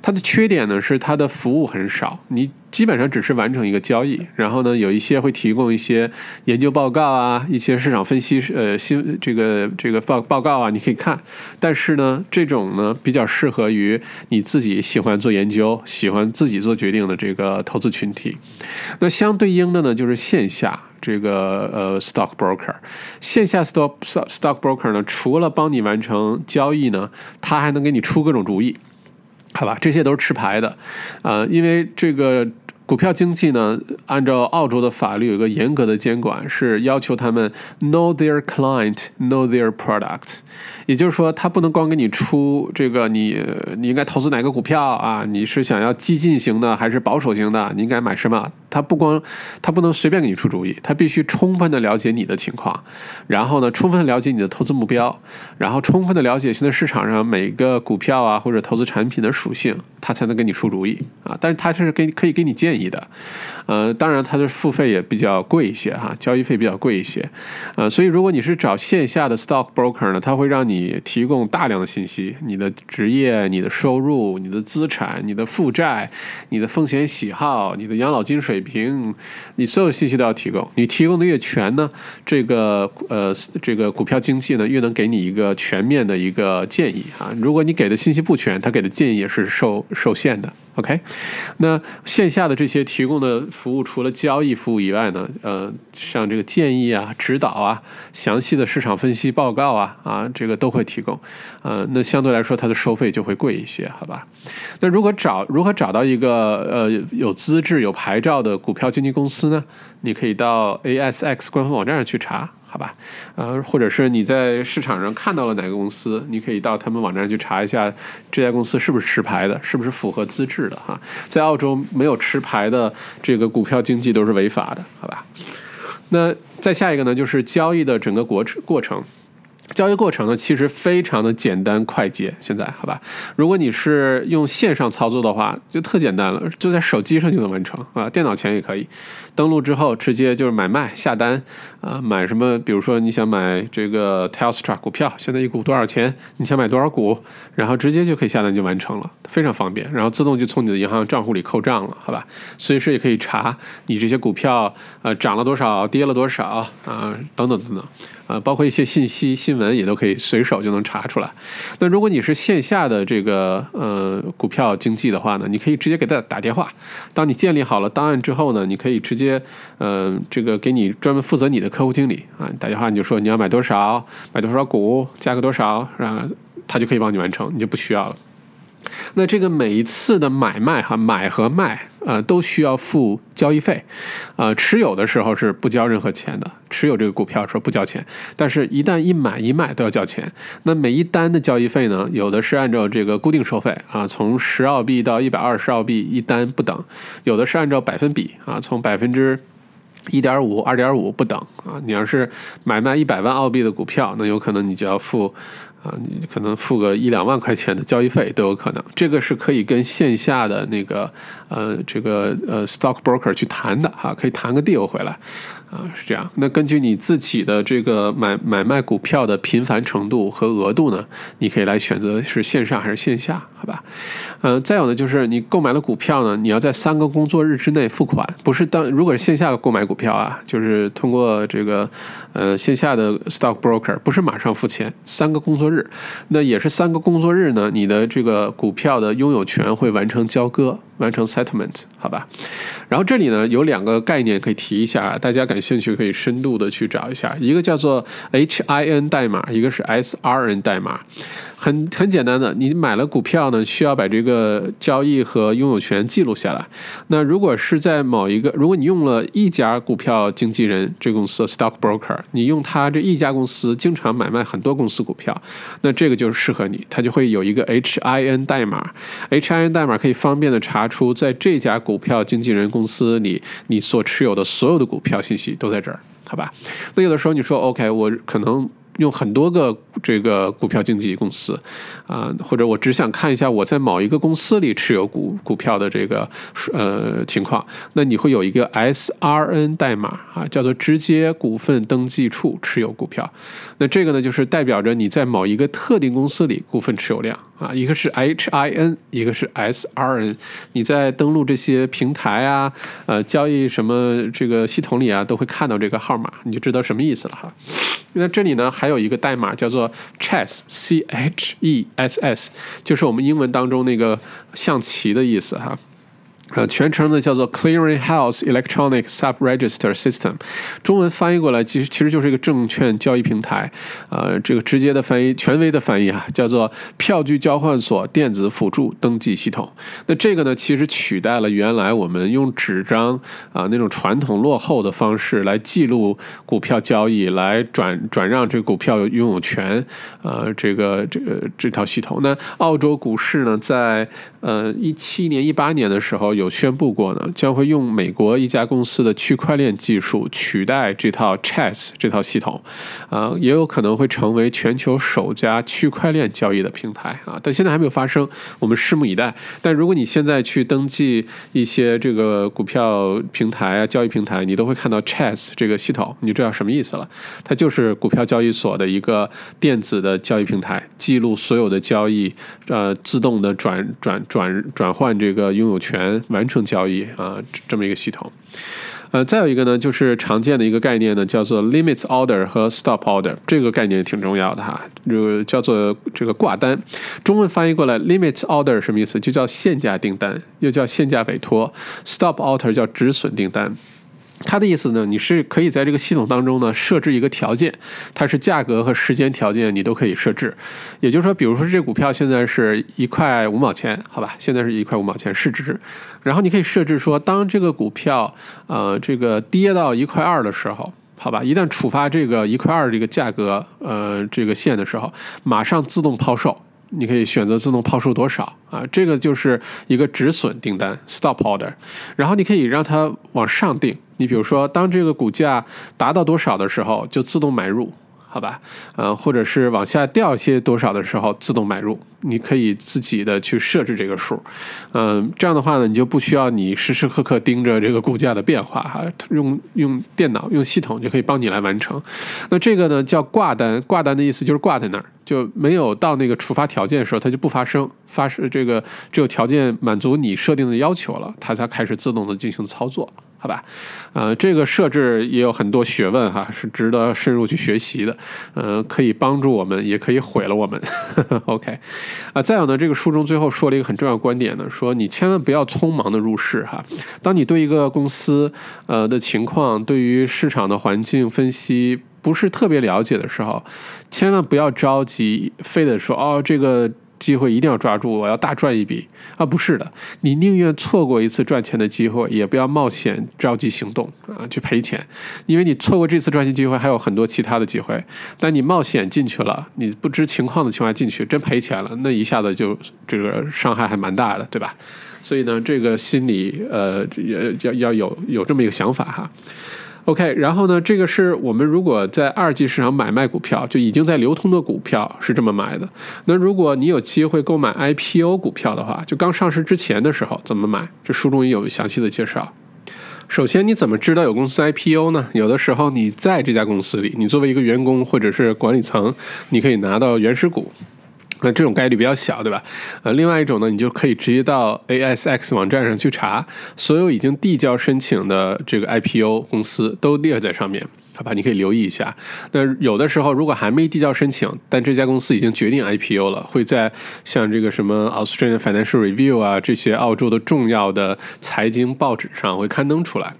它的缺点呢是它的服务很少，你基本上只是完成一个交易，然后呢，有一些会提供一些研究报告啊，一些市场分析呃新这个这个报报告啊，你可以看。但是呢，这种呢比较适合于你自己喜欢做研究、喜欢自己做决定的这个投资群体。那相对应的呢，就是线下。这个呃，stock broker，线下 stock stock broker 呢，除了帮你完成交易呢，他还能给你出各种主意，好吧？这些都是持牌的，啊，因为这个。股票经纪呢，按照澳洲的法律有一个严格的监管，是要求他们 know their client, know their product。也就是说，他不能光给你出这个，你你应该投资哪个股票啊？你是想要激进型的还是保守型的？你应该买什么？他不光他不能随便给你出主意，他必须充分的了解你的情况，然后呢，充分了解你的投资目标，然后充分的了解现在市场上每个股票啊或者投资产品的属性，他才能给你出主意啊。但是他是给可以给你建议的，呃，当然他的付费也比较贵一些哈，交易费比较贵一些，呃，所以如果你是找线下的 stock broker 呢，他会让你你提供大量的信息，你的职业、你的收入、你的资产、你的负债、你的风险喜好、你的养老金水平，你所有信息都要提供。你提供的越全呢，这个呃这个股票经济呢越能给你一个全面的一个建议啊。如果你给的信息不全，他给的建议也是受受限的。OK，那线下的这些提供的服务，除了交易服务以外呢，呃，像这个建议啊、指导啊、详细的市场分析报告啊，啊，这个都会提供，呃，那相对来说它的收费就会贵一些，好吧？那如果找如何找到一个呃有资质、有牌照的股票经纪公司呢？你可以到 ASX 官方网站上去查。好吧，呃，或者是你在市场上看到了哪个公司，你可以到他们网站去查一下这家公司是不是持牌的，是不是符合资质的哈。在澳洲没有持牌的这个股票经纪都是违法的，好吧？那再下一个呢，就是交易的整个过过程。交易过程呢，其实非常的简单快捷。现在，好吧，如果你是用线上操作的话，就特简单了，就在手机上就能完成啊，电脑前也可以。登录之后，直接就是买卖下单啊，买什么？比如说你想买这个 Telstra 股票，现在一股多少钱？你想买多少股？然后直接就可以下单就完成了，非常方便。然后自动就从你的银行账户里扣账了，好吧？随时也可以查你这些股票呃涨了多少，跌了多少啊，等等等等。呃，包括一些信息、新闻也都可以随手就能查出来。那如果你是线下的这个呃股票经纪的话呢，你可以直接给他打电话。当你建立好了档案之后呢，你可以直接呃这个给你专门负责你的客户经理啊打电话，你就说你要买多少，买多少股，价格多少，然后他就可以帮你完成，你就不需要了。那这个每一次的买卖哈，买和卖呃，都需要付交易费，啊，持有的时候是不交任何钱的，持有这个股票说不交钱，但是一旦一买一卖都要交钱。那每一单的交易费呢，有的是按照这个固定收费啊，从十澳币到一百二十澳币一单不等；有的是按照百分比啊，从百分之一点五、二点五不等啊。你要是买卖一百万澳币的股票，那有可能你就要付。啊，你可能付个一两万块钱的交易费都有可能，这个是可以跟线下的那个呃这个呃 stock broker 去谈的哈，可以谈个 deal 回来，啊是这样。那根据你自己的这个买买卖股票的频繁程度和额度呢，你可以来选择是线上还是线下，好吧？嗯，再有呢就是你购买了股票呢，你要在三个工作日之内付款，不是当如果是线下购买股票啊，就是通过这个呃线下的 stock broker，不是马上付钱，三个工作日。日，那也是三个工作日呢，你的这个股票的拥有权会完成交割。完成 settlement 好吧，然后这里呢有两个概念可以提一下，大家感兴趣可以深度的去找一下，一个叫做 HIN 代码，一个是 SRN 代码，很很简单的，你买了股票呢，需要把这个交易和拥有权记录下来。那如果是在某一个，如果你用了一家股票经纪人这公司 stock broker，你用他这一家公司经常买卖很多公司股票，那这个就是适合你，它就会有一个 HIN 代码，HIN 代码可以方便的。查出在这家股票经纪人公司里，你所持有的所有的股票信息都在这儿，好吧？那有的时候你说，OK，我可能。用很多个这个股票经纪公司，啊，或者我只想看一下我在某一个公司里持有股股票的这个呃情况，那你会有一个 SRN 代码啊，叫做直接股份登记处持有股票。那这个呢，就是代表着你在某一个特定公司里股份持有量啊，一个是 HIN，一个是 SRN。你在登录这些平台啊，呃，交易什么这个系统里啊，都会看到这个号码，你就知道什么意思了哈。那这里呢？还还有一个代码叫做 chess，c h e s s，就是我们英文当中那个象棋的意思哈。呃，全称呢叫做 Clearing House Electronic Sub Register System，中文翻译过来其实其实就是一个证券交易平台，呃，这个直接的翻译、权威的翻译啊，叫做票据交换所电子辅助登记系统。那这个呢，其实取代了原来我们用纸张啊那种传统落后的方式来记录股票交易、来转转让这个股票拥有权，呃，这个这个这套系统。那澳洲股市呢，在呃一七年、一八年的时候有。有宣布过呢，将会用美国一家公司的区块链技术取代这套 Chess 这套系统，啊，也有可能会成为全球首家区块链交易的平台啊，但现在还没有发生，我们拭目以待。但如果你现在去登记一些这个股票平台啊、交易平台，你都会看到 Chess 这个系统，你就知道什么意思了？它就是股票交易所的一个电子的交易平台，记录所有的交易，呃，自动的转转转转换这个拥有权。完成交易啊，这么一个系统，呃，再有一个呢，就是常见的一个概念呢，叫做 limit order 和 stop order，这个概念挺重要的哈，就叫做这个挂单，中文翻译过来，limit order 什么意思？就叫限价订单，又叫限价委托，stop order 叫止损订单。它的意思呢，你是可以在这个系统当中呢设置一个条件，它是价格和时间条件你都可以设置。也就是说，比如说这股票现在是一块五毛钱，好吧，现在是一块五毛钱市值，然后你可以设置说，当这个股票呃这个跌到一块二的时候，好吧，一旦触发这个一块二这个价格呃这个线的时候，马上自动抛售。你可以选择自动抛售多少啊？这个就是一个止损订单 （stop order）。然后你可以让它往上定。你比如说，当这个股价达到多少的时候，就自动买入，好吧？呃，或者是往下掉一些多少的时候，自动买入。你可以自己的去设置这个数，嗯，这样的话呢，你就不需要你时时刻刻盯着这个股价的变化哈，用用电脑用系统就可以帮你来完成。那这个呢叫挂单，挂单的意思就是挂在那儿，就没有到那个触发条件的时候，它就不发生。发生这个只有条件满足你设定的要求了，它才开始自动的进行操作，好吧？呃，这个设置也有很多学问哈，是值得深入去学习的。呃，可以帮助我们，也可以毁了我们。OK。啊，再有呢，这个书中最后说了一个很重要观点呢，说你千万不要匆忙的入市哈。当你对一个公司呃的情况，对于市场的环境分析不是特别了解的时候，千万不要着急，非得说哦这个。机会一定要抓住，我要大赚一笔啊！不是的，你宁愿错过一次赚钱的机会，也不要冒险着急行动啊，去赔钱，因为你错过这次赚钱机会，还有很多其他的机会。但你冒险进去了，你不知情况的情况下进去，真赔钱了，那一下子就这个伤害还蛮大的，对吧？所以呢，这个心理呃，要要有有这么一个想法哈。OK，然后呢，这个是我们如果在二级市场买卖股票，就已经在流通的股票是这么买的。那如果你有机会购买 IPO 股票的话，就刚上市之前的时候怎么买？这书中也有详细的介绍。首先，你怎么知道有公司 IPO 呢？有的时候你在这家公司里，你作为一个员工或者是管理层，你可以拿到原始股。那这种概率比较小，对吧？呃，另外一种呢，你就可以直接到 ASX 网站上去查，所有已经递交申请的这个 IPO 公司都列在上面，好吧？你可以留意一下。那有的时候如果还没递交申请，但这家公司已经决定 IPO 了，会在像这个什么 Australian Financial Review 啊这些澳洲的重要的财经报纸上会刊登出来。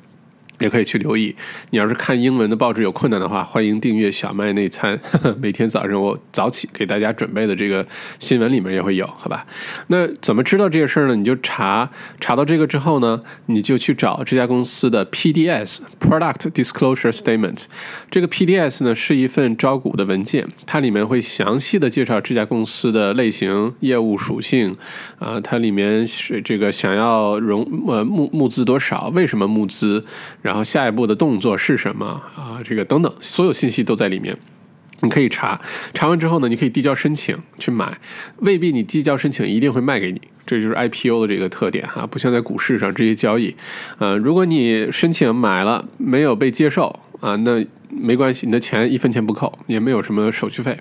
也可以去留意。你要是看英文的报纸有困难的话，欢迎订阅小麦内参。每天早上我早起给大家准备的这个新闻里面也会有，好吧？那怎么知道这些事儿呢？你就查查到这个之后呢，你就去找这家公司的 PDS（Product Disclosure Statement）。这个 PDS 呢是一份招股的文件，它里面会详细的介绍这家公司的类型、业务属性啊，它里面是这个想要融呃募募资多少，为什么募资。然后下一步的动作是什么啊？这个等等，所有信息都在里面，你可以查。查完之后呢，你可以递交申请去买，未必你递交申请一定会卖给你，这就是 IPO 的这个特点哈，不像在股市上这些交易。呃，如果你申请买了没有被接受啊，那没关系，你的钱一分钱不扣，也没有什么手续费。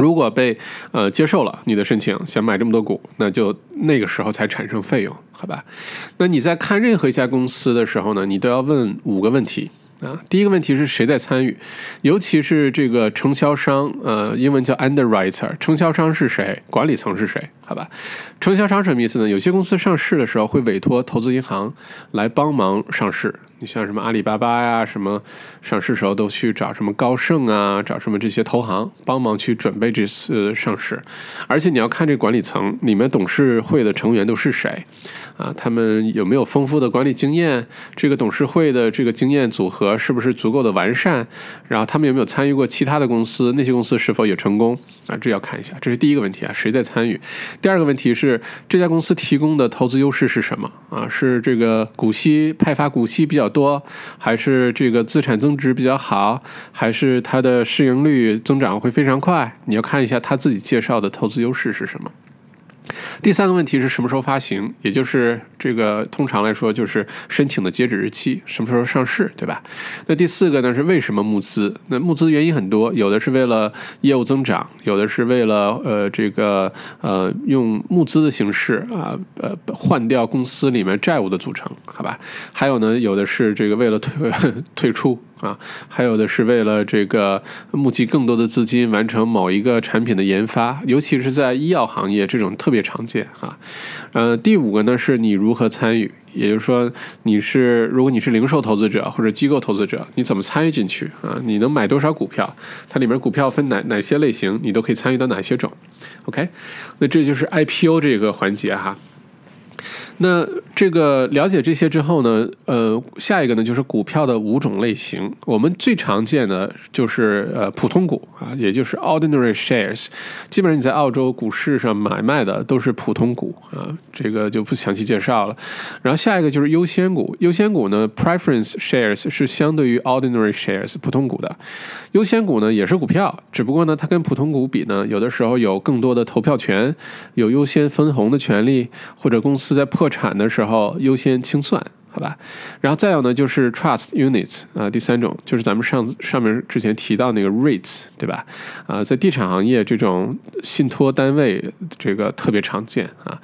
如果被呃接受了你的申请，想买这么多股，那就那个时候才产生费用，好吧？那你在看任何一家公司的时候呢，你都要问五个问题啊。第一个问题是谁在参与，尤其是这个承销商，呃，英文叫 underwriter，承销商是谁，管理层是谁，好吧？承销商什么意思呢？有些公司上市的时候会委托投资银行来帮忙上市。你像什么阿里巴巴呀，什么上市时候都去找什么高盛啊，找什么这些投行帮忙去准备这次上市，而且你要看这管理层里面董事会的成员都是谁，啊，他们有没有丰富的管理经验？这个董事会的这个经验组合是不是足够的完善？然后他们有没有参与过其他的公司？那些公司是否有成功？啊，这要看一下，这是第一个问题啊，谁在参与？第二个问题是这家公司提供的投资优势是什么？啊，是这个股息派发股息比较。多还是这个资产增值比较好，还是它的市盈率增长会非常快？你要看一下他自己介绍的投资优势是什么。第三个问题是什么时候发行？也就是这个通常来说就是申请的截止日期，什么时候上市，对吧？那第四个呢是为什么募资？那募资原因很多，有的是为了业务增长，有的是为了呃这个呃用募资的形式啊呃换掉公司里面债务的组成，好吧？还有呢，有的是这个为了退 退出。啊，还有的是为了这个募集更多的资金，完成某一个产品的研发，尤其是在医药行业这种特别常见哈。呃，第五个呢是你如何参与，也就是说你是如果你是零售投资者或者机构投资者，你怎么参与进去啊？你能买多少股票？它里面股票分哪哪些类型？你都可以参与到哪些种？OK，那这就是 IPO 这个环节哈。那这个了解这些之后呢，呃，下一个呢就是股票的五种类型。我们最常见的就是呃普通股啊，也就是 ordinary shares。基本上你在澳洲股市上买卖的都是普通股啊，这个就不详细介绍了。然后下一个就是优先股，优先股呢 preference shares 是相对于 ordinary shares 普通股的。优先股呢也是股票，只不过呢它跟普通股比呢，有的时候有更多的投票权，有优先分红的权利，或者公司在破产的时候然后优先清算，好吧？然后再有呢，就是 trust units 啊，第三种就是咱们上上面之前提到那个 rates 对吧？啊，在地产行业这种信托单位这个特别常见啊。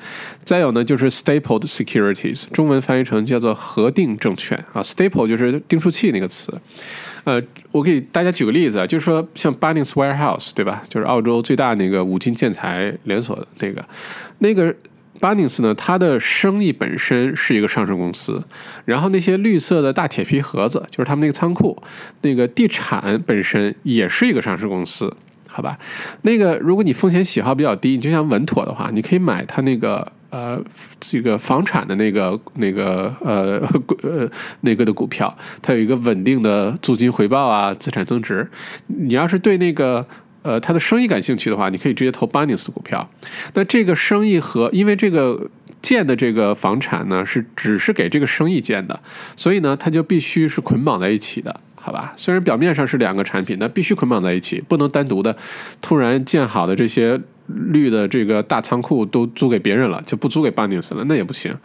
再有呢，就是 stapled securities，中文翻译成叫做核定证券啊，staple 就是订书器那个词。呃，我给大家举个例子啊，就是说像 Bunnings Warehouse，对吧？就是澳洲最大那个五金建材连锁的那个，那个。Bunnings 呢，它的生意本身是一个上市公司，然后那些绿色的大铁皮盒子，就是他们那个仓库，那个地产本身也是一个上市公司。好吧？那个如果你风险喜好比较低，你就想稳妥的话，你可以买它那个呃这个房产的那个那个呃 呃那个的股票，它有一个稳定的租金回报啊，资产增值。你要是对那个呃他的生意感兴趣的话，你可以直接投 Bunnings 股票。那这个生意和因为这个。建的这个房产呢，是只是给这个生意建的，所以呢，它就必须是捆绑在一起的，好吧？虽然表面上是两个产品，但必须捆绑在一起，不能单独的。突然建好的这些绿的这个大仓库都租给别人了，就不租给 b u n n i n g s 了，那也不行。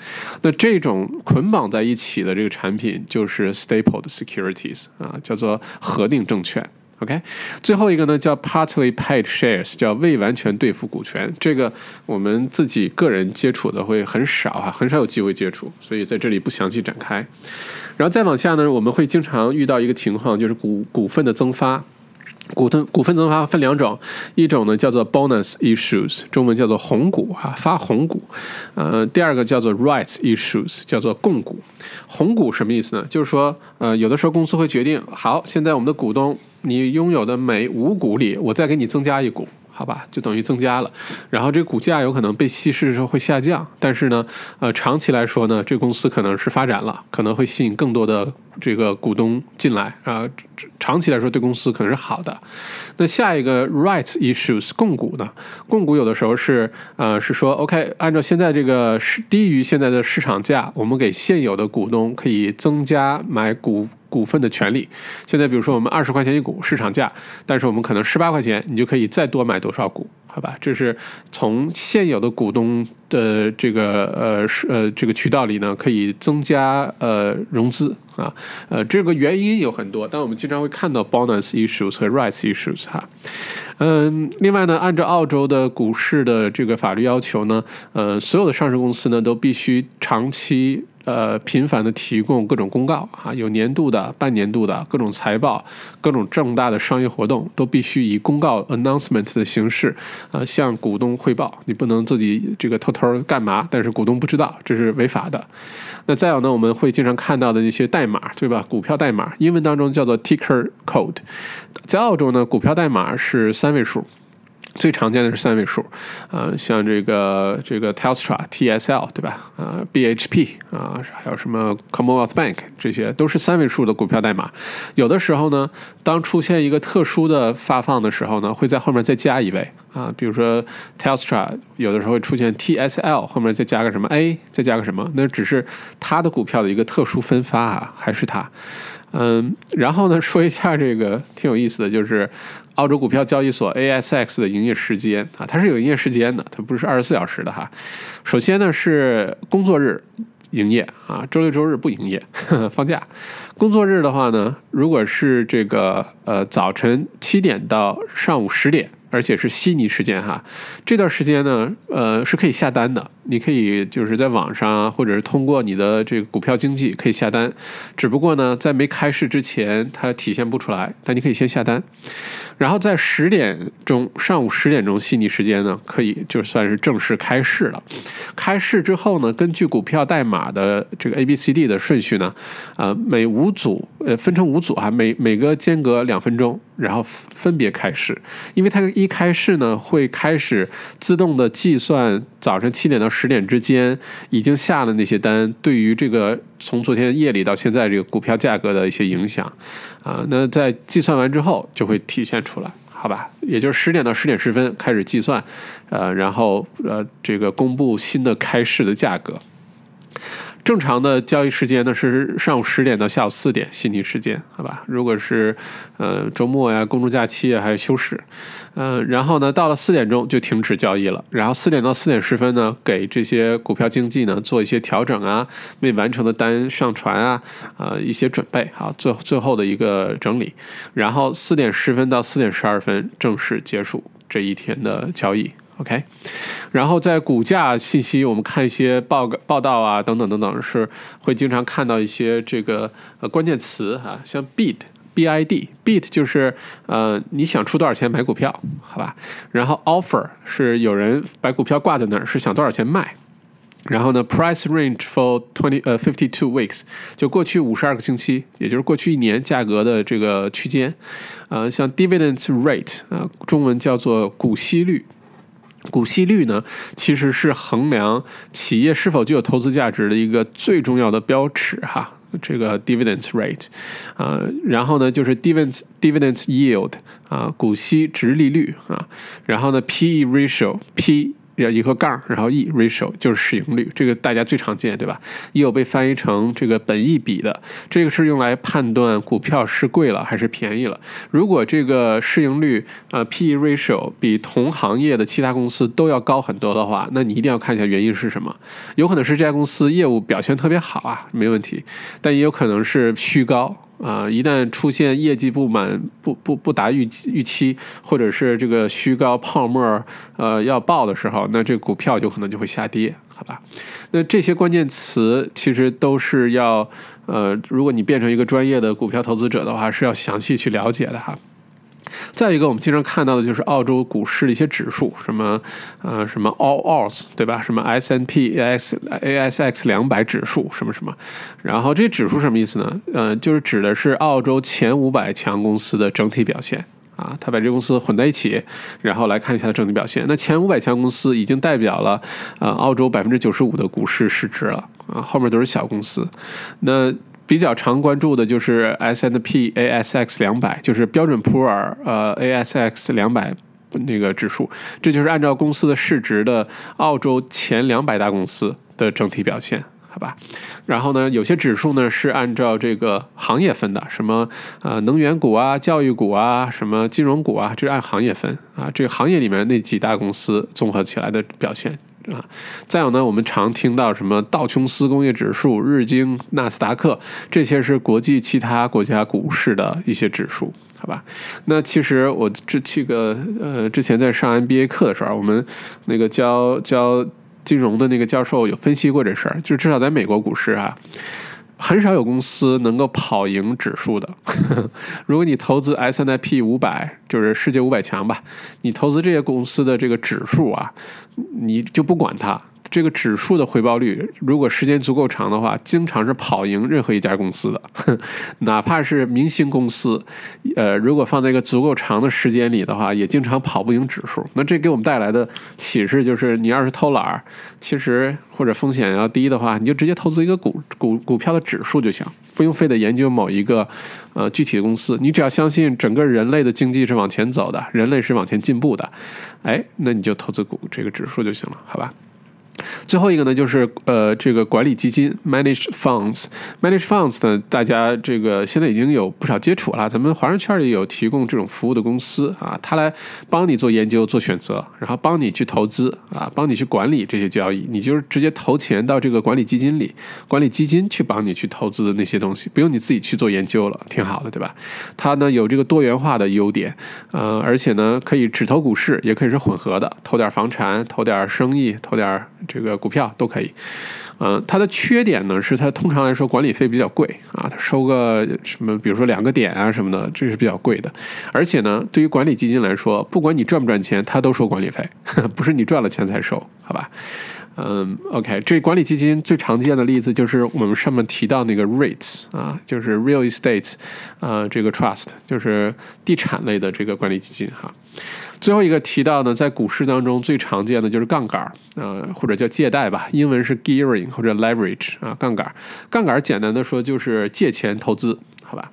那这种捆绑在一起的这个产品就是 stapled securities 啊，叫做核定证券。OK，最后一个呢叫 partly paid shares，叫未完全兑付股权。这个我们自己个人接触的会很少啊，很少有机会接触，所以在这里不详细展开。然后再往下呢，我们会经常遇到一个情况，就是股股份的增发。股份股份增发分两种，一种呢叫做 bonus issues，中文叫做红股啊，发红股。呃，第二个叫做 rights issues，叫做供股。红股什么意思呢？就是说，呃，有的时候公司会决定，好，现在我们的股东，你拥有的每五股里，我再给你增加一股。好吧，就等于增加了，然后这个股价有可能被稀释的时候会下降，但是呢，呃，长期来说呢，这公司可能是发展了，可能会吸引更多的这个股东进来啊，长期来说对公司可能是好的。那下一个 rights issues 供股呢？供股有的时候是呃是说 OK，按照现在这个是低于现在的市场价，我们给现有的股东可以增加买股。股份的权利，现在比如说我们二十块钱一股市场价，但是我们可能十八块钱，你就可以再多买多少股，好吧？这是从现有的股东的这个呃是呃这个渠道里呢，可以增加呃融资啊，呃这个原因有很多，但我们经常会看到 bonus issues 和 rights issues 哈，嗯，另外呢，按照澳洲的股市的这个法律要求呢，呃，所有的上市公司呢都必须长期。呃，频繁的提供各种公告啊，有年度的、半年度的各种财报、各种重大的商业活动，都必须以公告 announcement 的形式，呃，向股东汇报。你不能自己这个偷偷干嘛，但是股东不知道，这是违法的。那再有呢，我们会经常看到的那些代码，对吧？股票代码，英文当中叫做 ticker code，在澳洲呢，股票代码是三位数。最常见的是三位数，啊，像这个这个 Telstra TSL 对吧？啊，BHP 啊，还有什么 Commonwealth Bank 这些都是三位数的股票代码。有的时候呢，当出现一个特殊的发放的时候呢，会在后面再加一位啊，比如说 Telstra 有的时候会出现 TSL 后面再加个什么 A，再加个什么，那只是它的股票的一个特殊分发啊，还是它。嗯，然后呢，说一下这个挺有意思的就是。澳洲股票交易所 ASX 的营业时间啊，它是有营业时间的，它不是二十四小时的哈。首先呢是工作日营业啊，周六周日不营业，放假。工作日的话呢，如果是这个呃早晨七点到上午十点。而且是悉尼时间哈，这段时间呢，呃，是可以下单的。你可以就是在网上，或者是通过你的这个股票经纪可以下单。只不过呢，在没开市之前，它体现不出来。但你可以先下单，然后在十点钟，上午十点钟悉尼时间呢，可以就算是正式开市了。开市之后呢，根据股票代码的这个 A、B、C、D 的顺序呢，呃，每五组，呃，分成五组哈，每每个间隔两分钟。然后分别开市，因为它一开市呢，会开始自动的计算早晨七点到十点之间已经下了那些单，对于这个从昨天夜里到现在这个股票价格的一些影响，啊，那在计算完之后就会体现出来，好吧？也就是十点到十点十分开始计算，呃，然后呃，这个公布新的开市的价格。正常的交易时间呢是上午十点到下午四点悉尼时间，好吧？如果是呃周末呀、公众假期啊，还有休市，嗯，然后呢到了四点钟就停止交易了。然后四点到四点十分呢，给这些股票经纪呢做一些调整啊，未完成的单上传啊，啊一些准备，好，最最后的一个整理。然后四点十分到四点十二分正式结束这一天的交易。OK，然后在股价信息，我们看一些报报道啊，等等等等，是会经常看到一些这个呃关键词哈，像 bid，B-I-D，bid 就是呃你想出多少钱买股票，好吧？然后 offer 是有人把股票挂在那儿，是想多少钱卖。然后呢，price range for twenty 呃 fifty two weeks，就过去五十二个星期，也就是过去一年价格的这个区间。呃，像 dividend rate 啊，中文叫做股息率。股息率呢，其实是衡量企业是否具有投资价值的一个最重要的标尺哈。这个 dividends rate 啊，然后呢就是 dividends dividends yield 啊，股息值利率啊，然后呢 P/E ratio P。一个杠，然后 e ratio 就是市盈率，这个大家最常见，对吧？也有被翻译成这个本益比的，这个是用来判断股票是贵了还是便宜了。如果这个市盈率呃 P/E ratio 比同行业的其他公司都要高很多的话，那你一定要看一下原因是什么。有可能是这家公司业务表现特别好啊，没问题，但也有可能是虚高。啊，一旦出现业绩不满、不不不达预预期，或者是这个虚高泡沫呃要爆的时候，那这股票有可能就会下跌，好吧？那这些关键词其实都是要呃，如果你变成一个专业的股票投资者的话，是要详细去了解的哈。再一个，我们经常看到的就是澳洲股市的一些指数，什么呃什么 All Odds 对吧？什么 S N P A X A S X 两百指数什么什么，然后这指数什么意思呢？呃，就是指的是澳洲前五百强公司的整体表现啊。他把这公司混在一起，然后来看一下整体表现。那前五百强公司已经代表了呃澳洲百分之九十五的股市市值了啊，后面都是小公司。那比较常关注的就是 S n P A S X 两百，就是标准普尔呃 A S X 两百那个指数，这就是按照公司的市值的澳洲前两百大公司的整体表现，好吧？然后呢，有些指数呢是按照这个行业分的，什么呃能源股啊、教育股啊、什么金融股啊，这是按行业分啊，这个行业里面那几大公司综合起来的表现。啊，再有呢，我们常听到什么道琼斯工业指数、日经、纳斯达克，这些是国际其他国家股市的一些指数，好吧？那其实我这这个呃，之前在上 MBA 课的时候，我们那个教教金融的那个教授有分析过这事儿，就至少在美国股市啊。很少有公司能够跑赢指数的。如果你投资 S N P 五百，就是世界五百强吧，你投资这些公司的这个指数啊，你就不管它。这个指数的回报率，如果时间足够长的话，经常是跑赢任何一家公司的，哪怕是明星公司，呃，如果放在一个足够长的时间里的话，也经常跑不赢指数。那这给我们带来的启示就是，你要是偷懒儿，其实或者风险要低的话，你就直接投资一个股股股票的指数就行，不用非得研究某一个呃具体的公司。你只要相信整个人类的经济是往前走的，人类是往前进步的，哎，那你就投资股这个指数就行了，好吧？最后一个呢，就是呃，这个管理基金 （managed funds），managed funds 呢，大家这个现在已经有不少接触了。咱们华人圈里有提供这种服务的公司啊，他来帮你做研究、做选择，然后帮你去投资啊，帮你去管理这些交易。你就是直接投钱到这个管理基金里，管理基金去帮你去投资的那些东西，不用你自己去做研究了，挺好的，对吧？它呢有这个多元化的优点，呃，而且呢可以只投股市，也可以是混合的，投点房产，投点生意，投点。这个股票都可以，嗯，它的缺点呢是它通常来说管理费比较贵啊，它收个什么，比如说两个点啊什么的，这是比较贵的。而且呢，对于管理基金来说，不管你赚不赚钱，它都收管理费，不是你赚了钱才收，好吧？嗯，OK，这管理基金最常见的例子就是我们上面提到那个 REITs 啊，就是 Real Estate 啊，这个 Trust 就是地产类的这个管理基金哈。最后一个提到呢，在股市当中最常见的就是杠杆儿，呃，或者叫借贷吧，英文是 gearing 或者 leverage 啊，杠杆。杠杆简单的说就是借钱投资，好吧？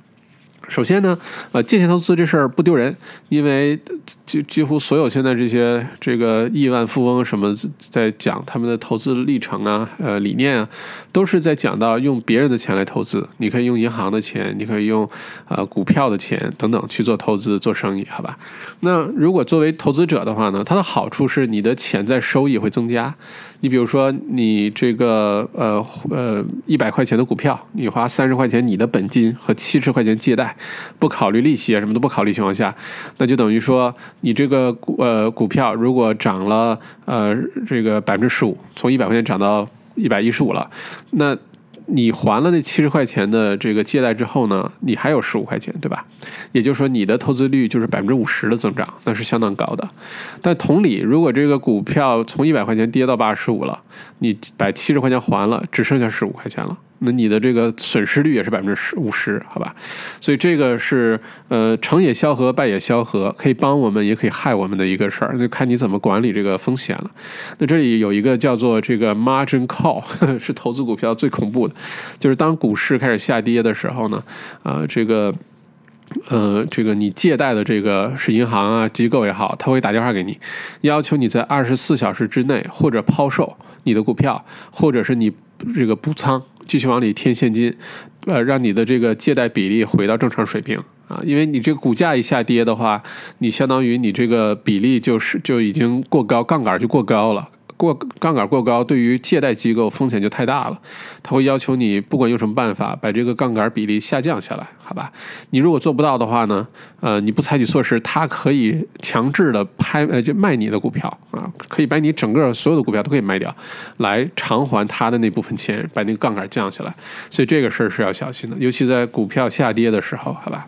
首先呢，呃，借钱投资这事儿不丢人，因为几几乎所有现在这些这个亿万富翁什么在讲他们的投资历程啊，呃，理念啊，都是在讲到用别人的钱来投资。你可以用银行的钱，你可以用呃股票的钱等等去做投资做生意，好吧？那如果作为投资者的话呢，它的好处是你的潜在收益会增加。你比如说，你这个呃呃一百块钱的股票，你花三十块钱你的本金和七十块钱借贷，不考虑利息啊什么都不考虑情况下，那就等于说你这个股呃股票如果涨了呃这个百分之十五，从一百块钱涨到一百一十五了，那你还了那七十块钱的这个借贷之后呢，你还有十五块钱，对吧？也就是说，你的投资率就是百分之五十的增长，那是相当高的。但同理，如果这个股票从一百块钱跌到八十五了，你把七十块钱还了，只剩下十五块钱了。那你的这个损失率也是百分之十五十，好吧？所以这个是呃成也萧何，败也萧何，可以帮我们，也可以害我们的一个事儿，就看你怎么管理这个风险了。那这里有一个叫做这个 margin call，是投资股票最恐怖的，就是当股市开始下跌的时候呢，啊，这个呃这个你借贷的这个是银行啊机构也好，他会打电话给你，要求你在二十四小时之内或者抛售你的股票，或者是你这个补仓。继续往里添现金，呃，让你的这个借贷比例回到正常水平啊，因为你这个股价一下跌的话，你相当于你这个比例就是就已经过高，杠杆就过高了。过杠杆过高，对于借贷机构风险就太大了，他会要求你不管用什么办法把这个杠杆比例下降下来，好吧？你如果做不到的话呢，呃，你不采取措施，他可以强制的拍呃就卖你的股票啊，可以把你整个所有的股票都可以卖掉，来偿还他的那部分钱，把那个杠杆降下来。所以这个事儿是要小心的，尤其在股票下跌的时候，好吧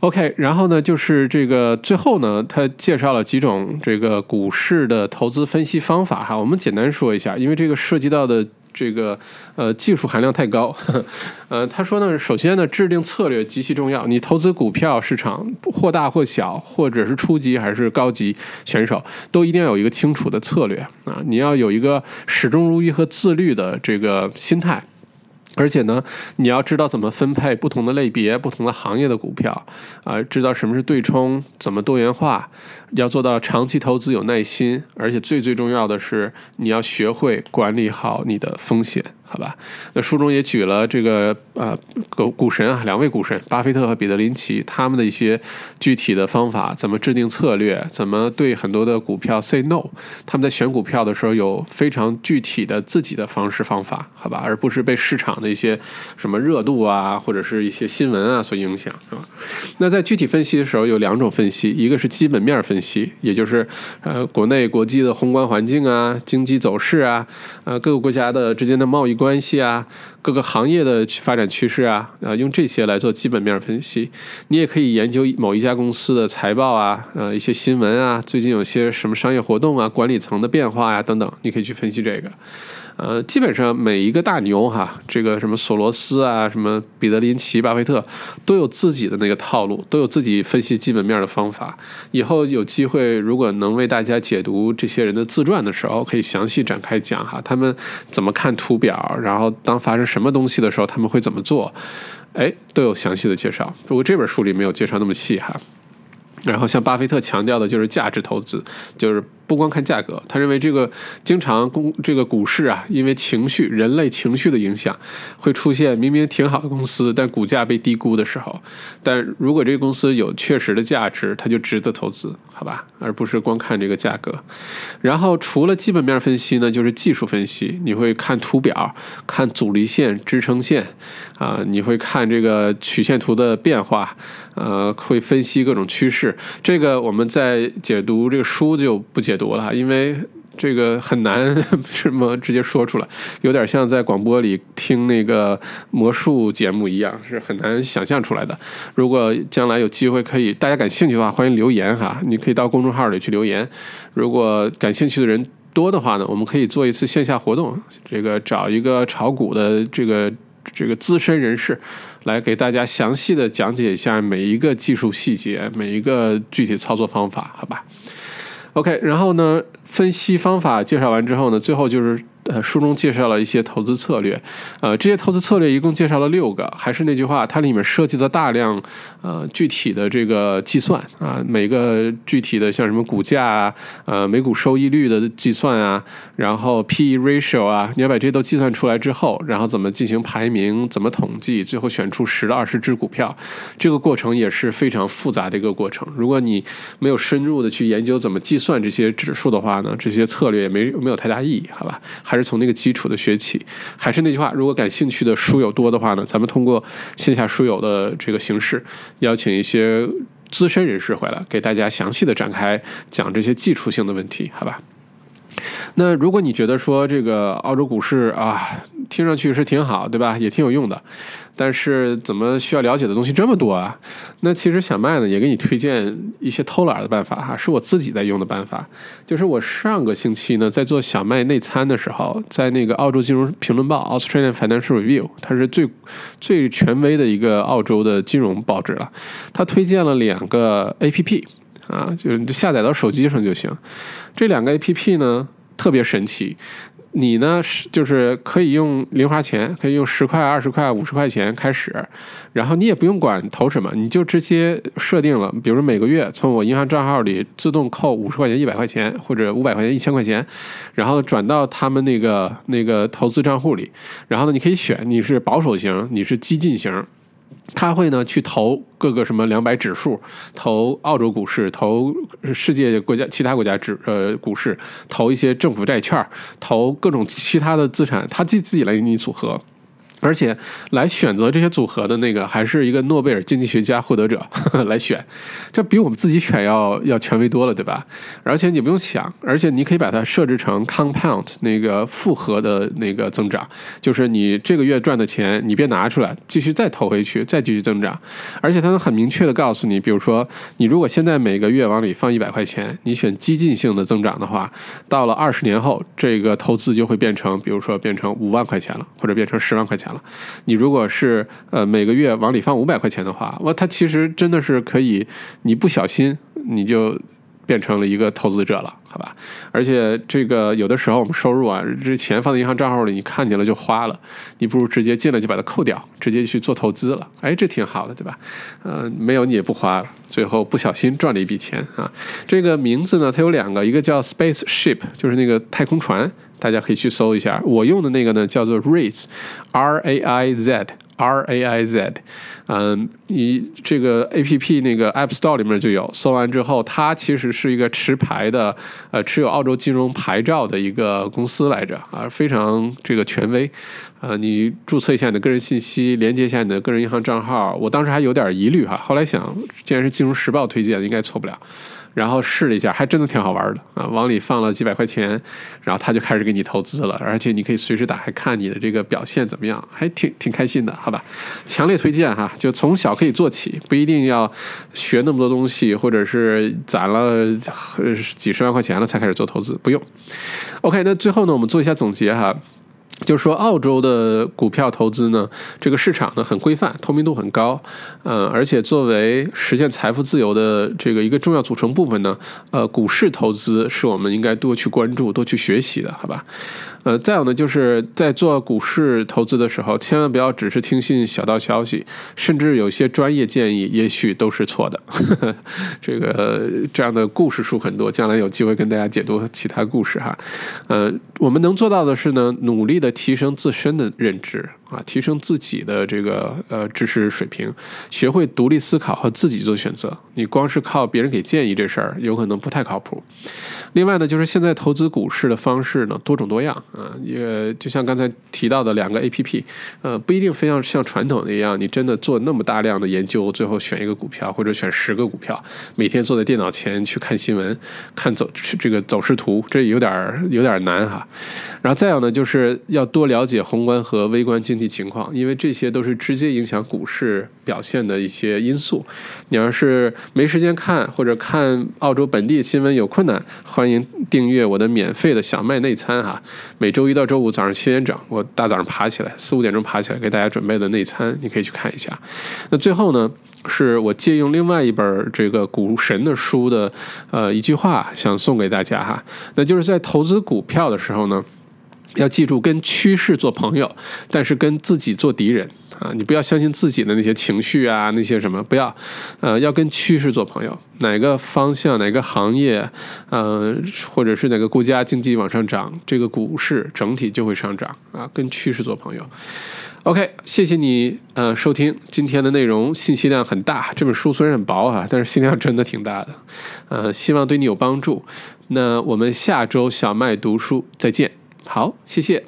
？OK，然后呢，就是这个最后呢，他介绍了几种这个股市的投资分析方法哈，我们简单说一下，因为这个涉及到的这个呃技术含量太高呵呵，呃，他说呢，首先呢，制定策略极其重要，你投资股票市场或大或小，或者是初级还是高级选手，都一定要有一个清楚的策略啊，你要有一个始终如一和自律的这个心态。而且呢，你要知道怎么分配不同的类别、不同的行业的股票，啊，知道什么是对冲，怎么多元化，要做到长期投资有耐心，而且最最重要的是，你要学会管理好你的风险。好吧，那书中也举了这个呃股股神啊，两位股神巴菲特和彼得林奇他们的一些具体的方法，怎么制定策略，怎么对很多的股票 say no，他们在选股票的时候有非常具体的自己的方式方法，好吧，而不是被市场的一些什么热度啊或者是一些新闻啊所影响，是吧？那在具体分析的时候有两种分析，一个是基本面分析，分析也就是呃国内国际的宏观环境啊、经济走势啊、呃各个国家的之间的贸易。关系啊，各个行业的发展趋势啊，啊，用这些来做基本面分析。你也可以研究某一家公司的财报啊，呃，一些新闻啊，最近有些什么商业活动啊，管理层的变化呀，等等，你可以去分析这个。呃，基本上每一个大牛哈，这个什么索罗斯啊，什么彼得林奇、巴菲特，都有自己的那个套路，都有自己分析基本面的方法。以后有机会，如果能为大家解读这些人的自传的时候，可以详细展开讲哈，他们怎么看图表，然后当发生什么东西的时候，他们会怎么做，哎，都有详细的介绍。不过这本书里没有介绍那么细哈。然后像巴菲特强调的就是价值投资，就是。不光看价格，他认为这个经常公这个股市啊，因为情绪、人类情绪的影响，会出现明明挺好的公司，但股价被低估的时候。但如果这个公司有确实的价值，它就值得投资，好吧？而不是光看这个价格。然后除了基本面分析呢，就是技术分析，你会看图表，看阻力线、支撑线，啊，你会看这个曲线图的变化，呃，会分析各种趋势。这个我们在解读这个书就不解。读了，因为这个很难 什么直接说出来，有点像在广播里听那个魔术节目一样，是很难想象出来的。如果将来有机会，可以大家感兴趣的话，欢迎留言哈，你可以到公众号里去留言。如果感兴趣的人多的话呢，我们可以做一次线下活动，这个找一个炒股的这个这个资深人士来给大家详细的讲解一下每一个技术细节，每一个具体操作方法，好吧？OK，然后呢，分析方法介绍完之后呢，最后就是。呃，书中介绍了一些投资策略，呃，这些投资策略一共介绍了六个。还是那句话，它里面涉及了大量呃具体的这个计算啊，每个具体的像什么股价啊，呃，每股收益率的计算啊，然后 P/E ratio 啊，你要把这些都计算出来之后，然后怎么进行排名，怎么统计，最后选出十到二十只股票，这个过程也是非常复杂的一个过程。如果你没有深入的去研究怎么计算这些指数的话呢，这些策略也没没有太大意义，好吧？还是从那个基础的学起，还是那句话，如果感兴趣的书友多的话呢，咱们通过线下书友的这个形式，邀请一些资深人士回来，给大家详细的展开讲这些基础性的问题，好吧？那如果你觉得说这个澳洲股市啊，听上去是挺好，对吧？也挺有用的，但是怎么需要了解的东西这么多啊？那其实小麦呢也给你推荐一些偷懒的办法哈，是我自己在用的办法。就是我上个星期呢在做小麦内参的时候，在那个澳洲金融评论报 （Australian Financial Review），它是最最权威的一个澳洲的金融报纸了，它推荐了两个 A P P 啊，就是下载到手机上就行。这两个 A P P 呢特别神奇。你呢是就是可以用零花钱，可以用十块、二十块、五十块钱开始，然后你也不用管投什么，你就直接设定了，比如每个月从我银行账号里自动扣五十块钱、一百块钱或者五百块钱、一千块钱，然后转到他们那个那个投资账户里，然后呢你可以选你是保守型，你是激进型。他会呢去投各个什么两百指数，投澳洲股市，投世界国家其他国家指呃股市，投一些政府债券，投各种其他的资产，他自自己来给你组合。而且来选择这些组合的那个，还是一个诺贝尔经济学家获得者 来选，这比我们自己选要要权威多了，对吧？而且你不用想，而且你可以把它设置成 compound 那个复合的那个增长，就是你这个月赚的钱，你别拿出来，继续再投回去，再继续增长。而且它能很明确的告诉你，比如说你如果现在每个月往里放一百块钱，你选激进性的增长的话，到了二十年后，这个投资就会变成，比如说变成五万块钱了，或者变成十万块钱。了，你如果是呃每个月往里放五百块钱的话，哇，它其实真的是可以，你不小心你就变成了一个投资者了，好吧？而且这个有的时候我们收入啊，这钱放在银行账号里，你看见了就花了，你不如直接进来就把它扣掉，直接去做投资了，哎，这挺好的，对吧？呃，没有你也不花，最后不小心赚了一笔钱啊。这个名字呢，它有两个，一个叫 Space Ship，就是那个太空船。大家可以去搜一下，我用的那个呢叫做 Raise，R A I Z R A I Z，嗯，你这个 A P P 那个 App Store 里面就有，搜完之后，它其实是一个持牌的，呃，持有澳洲金融牌照的一个公司来着，啊，非常这个权威，呃，你注册一下你的个人信息，连接一下你的个人银行账号，我当时还有点疑虑哈，后来想，既然是金融时报推荐，应该错不了。然后试了一下，还真的挺好玩的啊！往里放了几百块钱，然后他就开始给你投资了，而且你可以随时打开看你的这个表现怎么样，还挺挺开心的，好吧？强烈推荐哈，就从小可以做起，不一定要学那么多东西，或者是攒了几十万块钱了才开始做投资，不用。OK，那最后呢，我们做一下总结哈。就是说，澳洲的股票投资呢，这个市场呢很规范，透明度很高，呃，而且作为实现财富自由的这个一个重要组成部分呢，呃，股市投资是我们应该多去关注、多去学习的，好吧？呃，再有呢，就是在做股市投资的时候，千万不要只是听信小道消息，甚至有些专业建议，也许都是错的。这个这样的故事书很多，将来有机会跟大家解读其他故事哈。呃，我们能做到的是呢，努力的提升自身的认知。啊，提升自己的这个呃知识水平，学会独立思考和自己做选择。你光是靠别人给建议这事儿，有可能不太靠谱。另外呢，就是现在投资股市的方式呢多种多样啊，也就像刚才提到的两个 A P P，呃，不一定非要像传统的一样，你真的做那么大量的研究，最后选一个股票或者选十个股票，每天坐在电脑前去看新闻、看走这个走势图，这有点有点难哈。然后再有呢，就是要多了解宏观和微观经。经济情况，因为这些都是直接影响股市表现的一些因素。你要是没时间看，或者看澳洲本地新闻有困难，欢迎订阅我的免费的小麦内参哈。每周一到周五早上七点整，我大早上爬起来，四五点钟爬起来给大家准备的内参，你可以去看一下。那最后呢，是我借用另外一本这个股神的书的呃一句话，想送给大家哈。那就是在投资股票的时候呢。要记住，跟趋势做朋友，但是跟自己做敌人啊！你不要相信自己的那些情绪啊，那些什么，不要，呃，要跟趋势做朋友。哪个方向、哪个行业，呃，或者是哪个国家经济往上涨，这个股市整体就会上涨啊！跟趋势做朋友。OK，谢谢你，呃，收听今天的内容，信息量很大。这本书虽然很薄哈，但是信息量真的挺大的，呃，希望对你有帮助。那我们下周小麦读书再见。好，谢谢。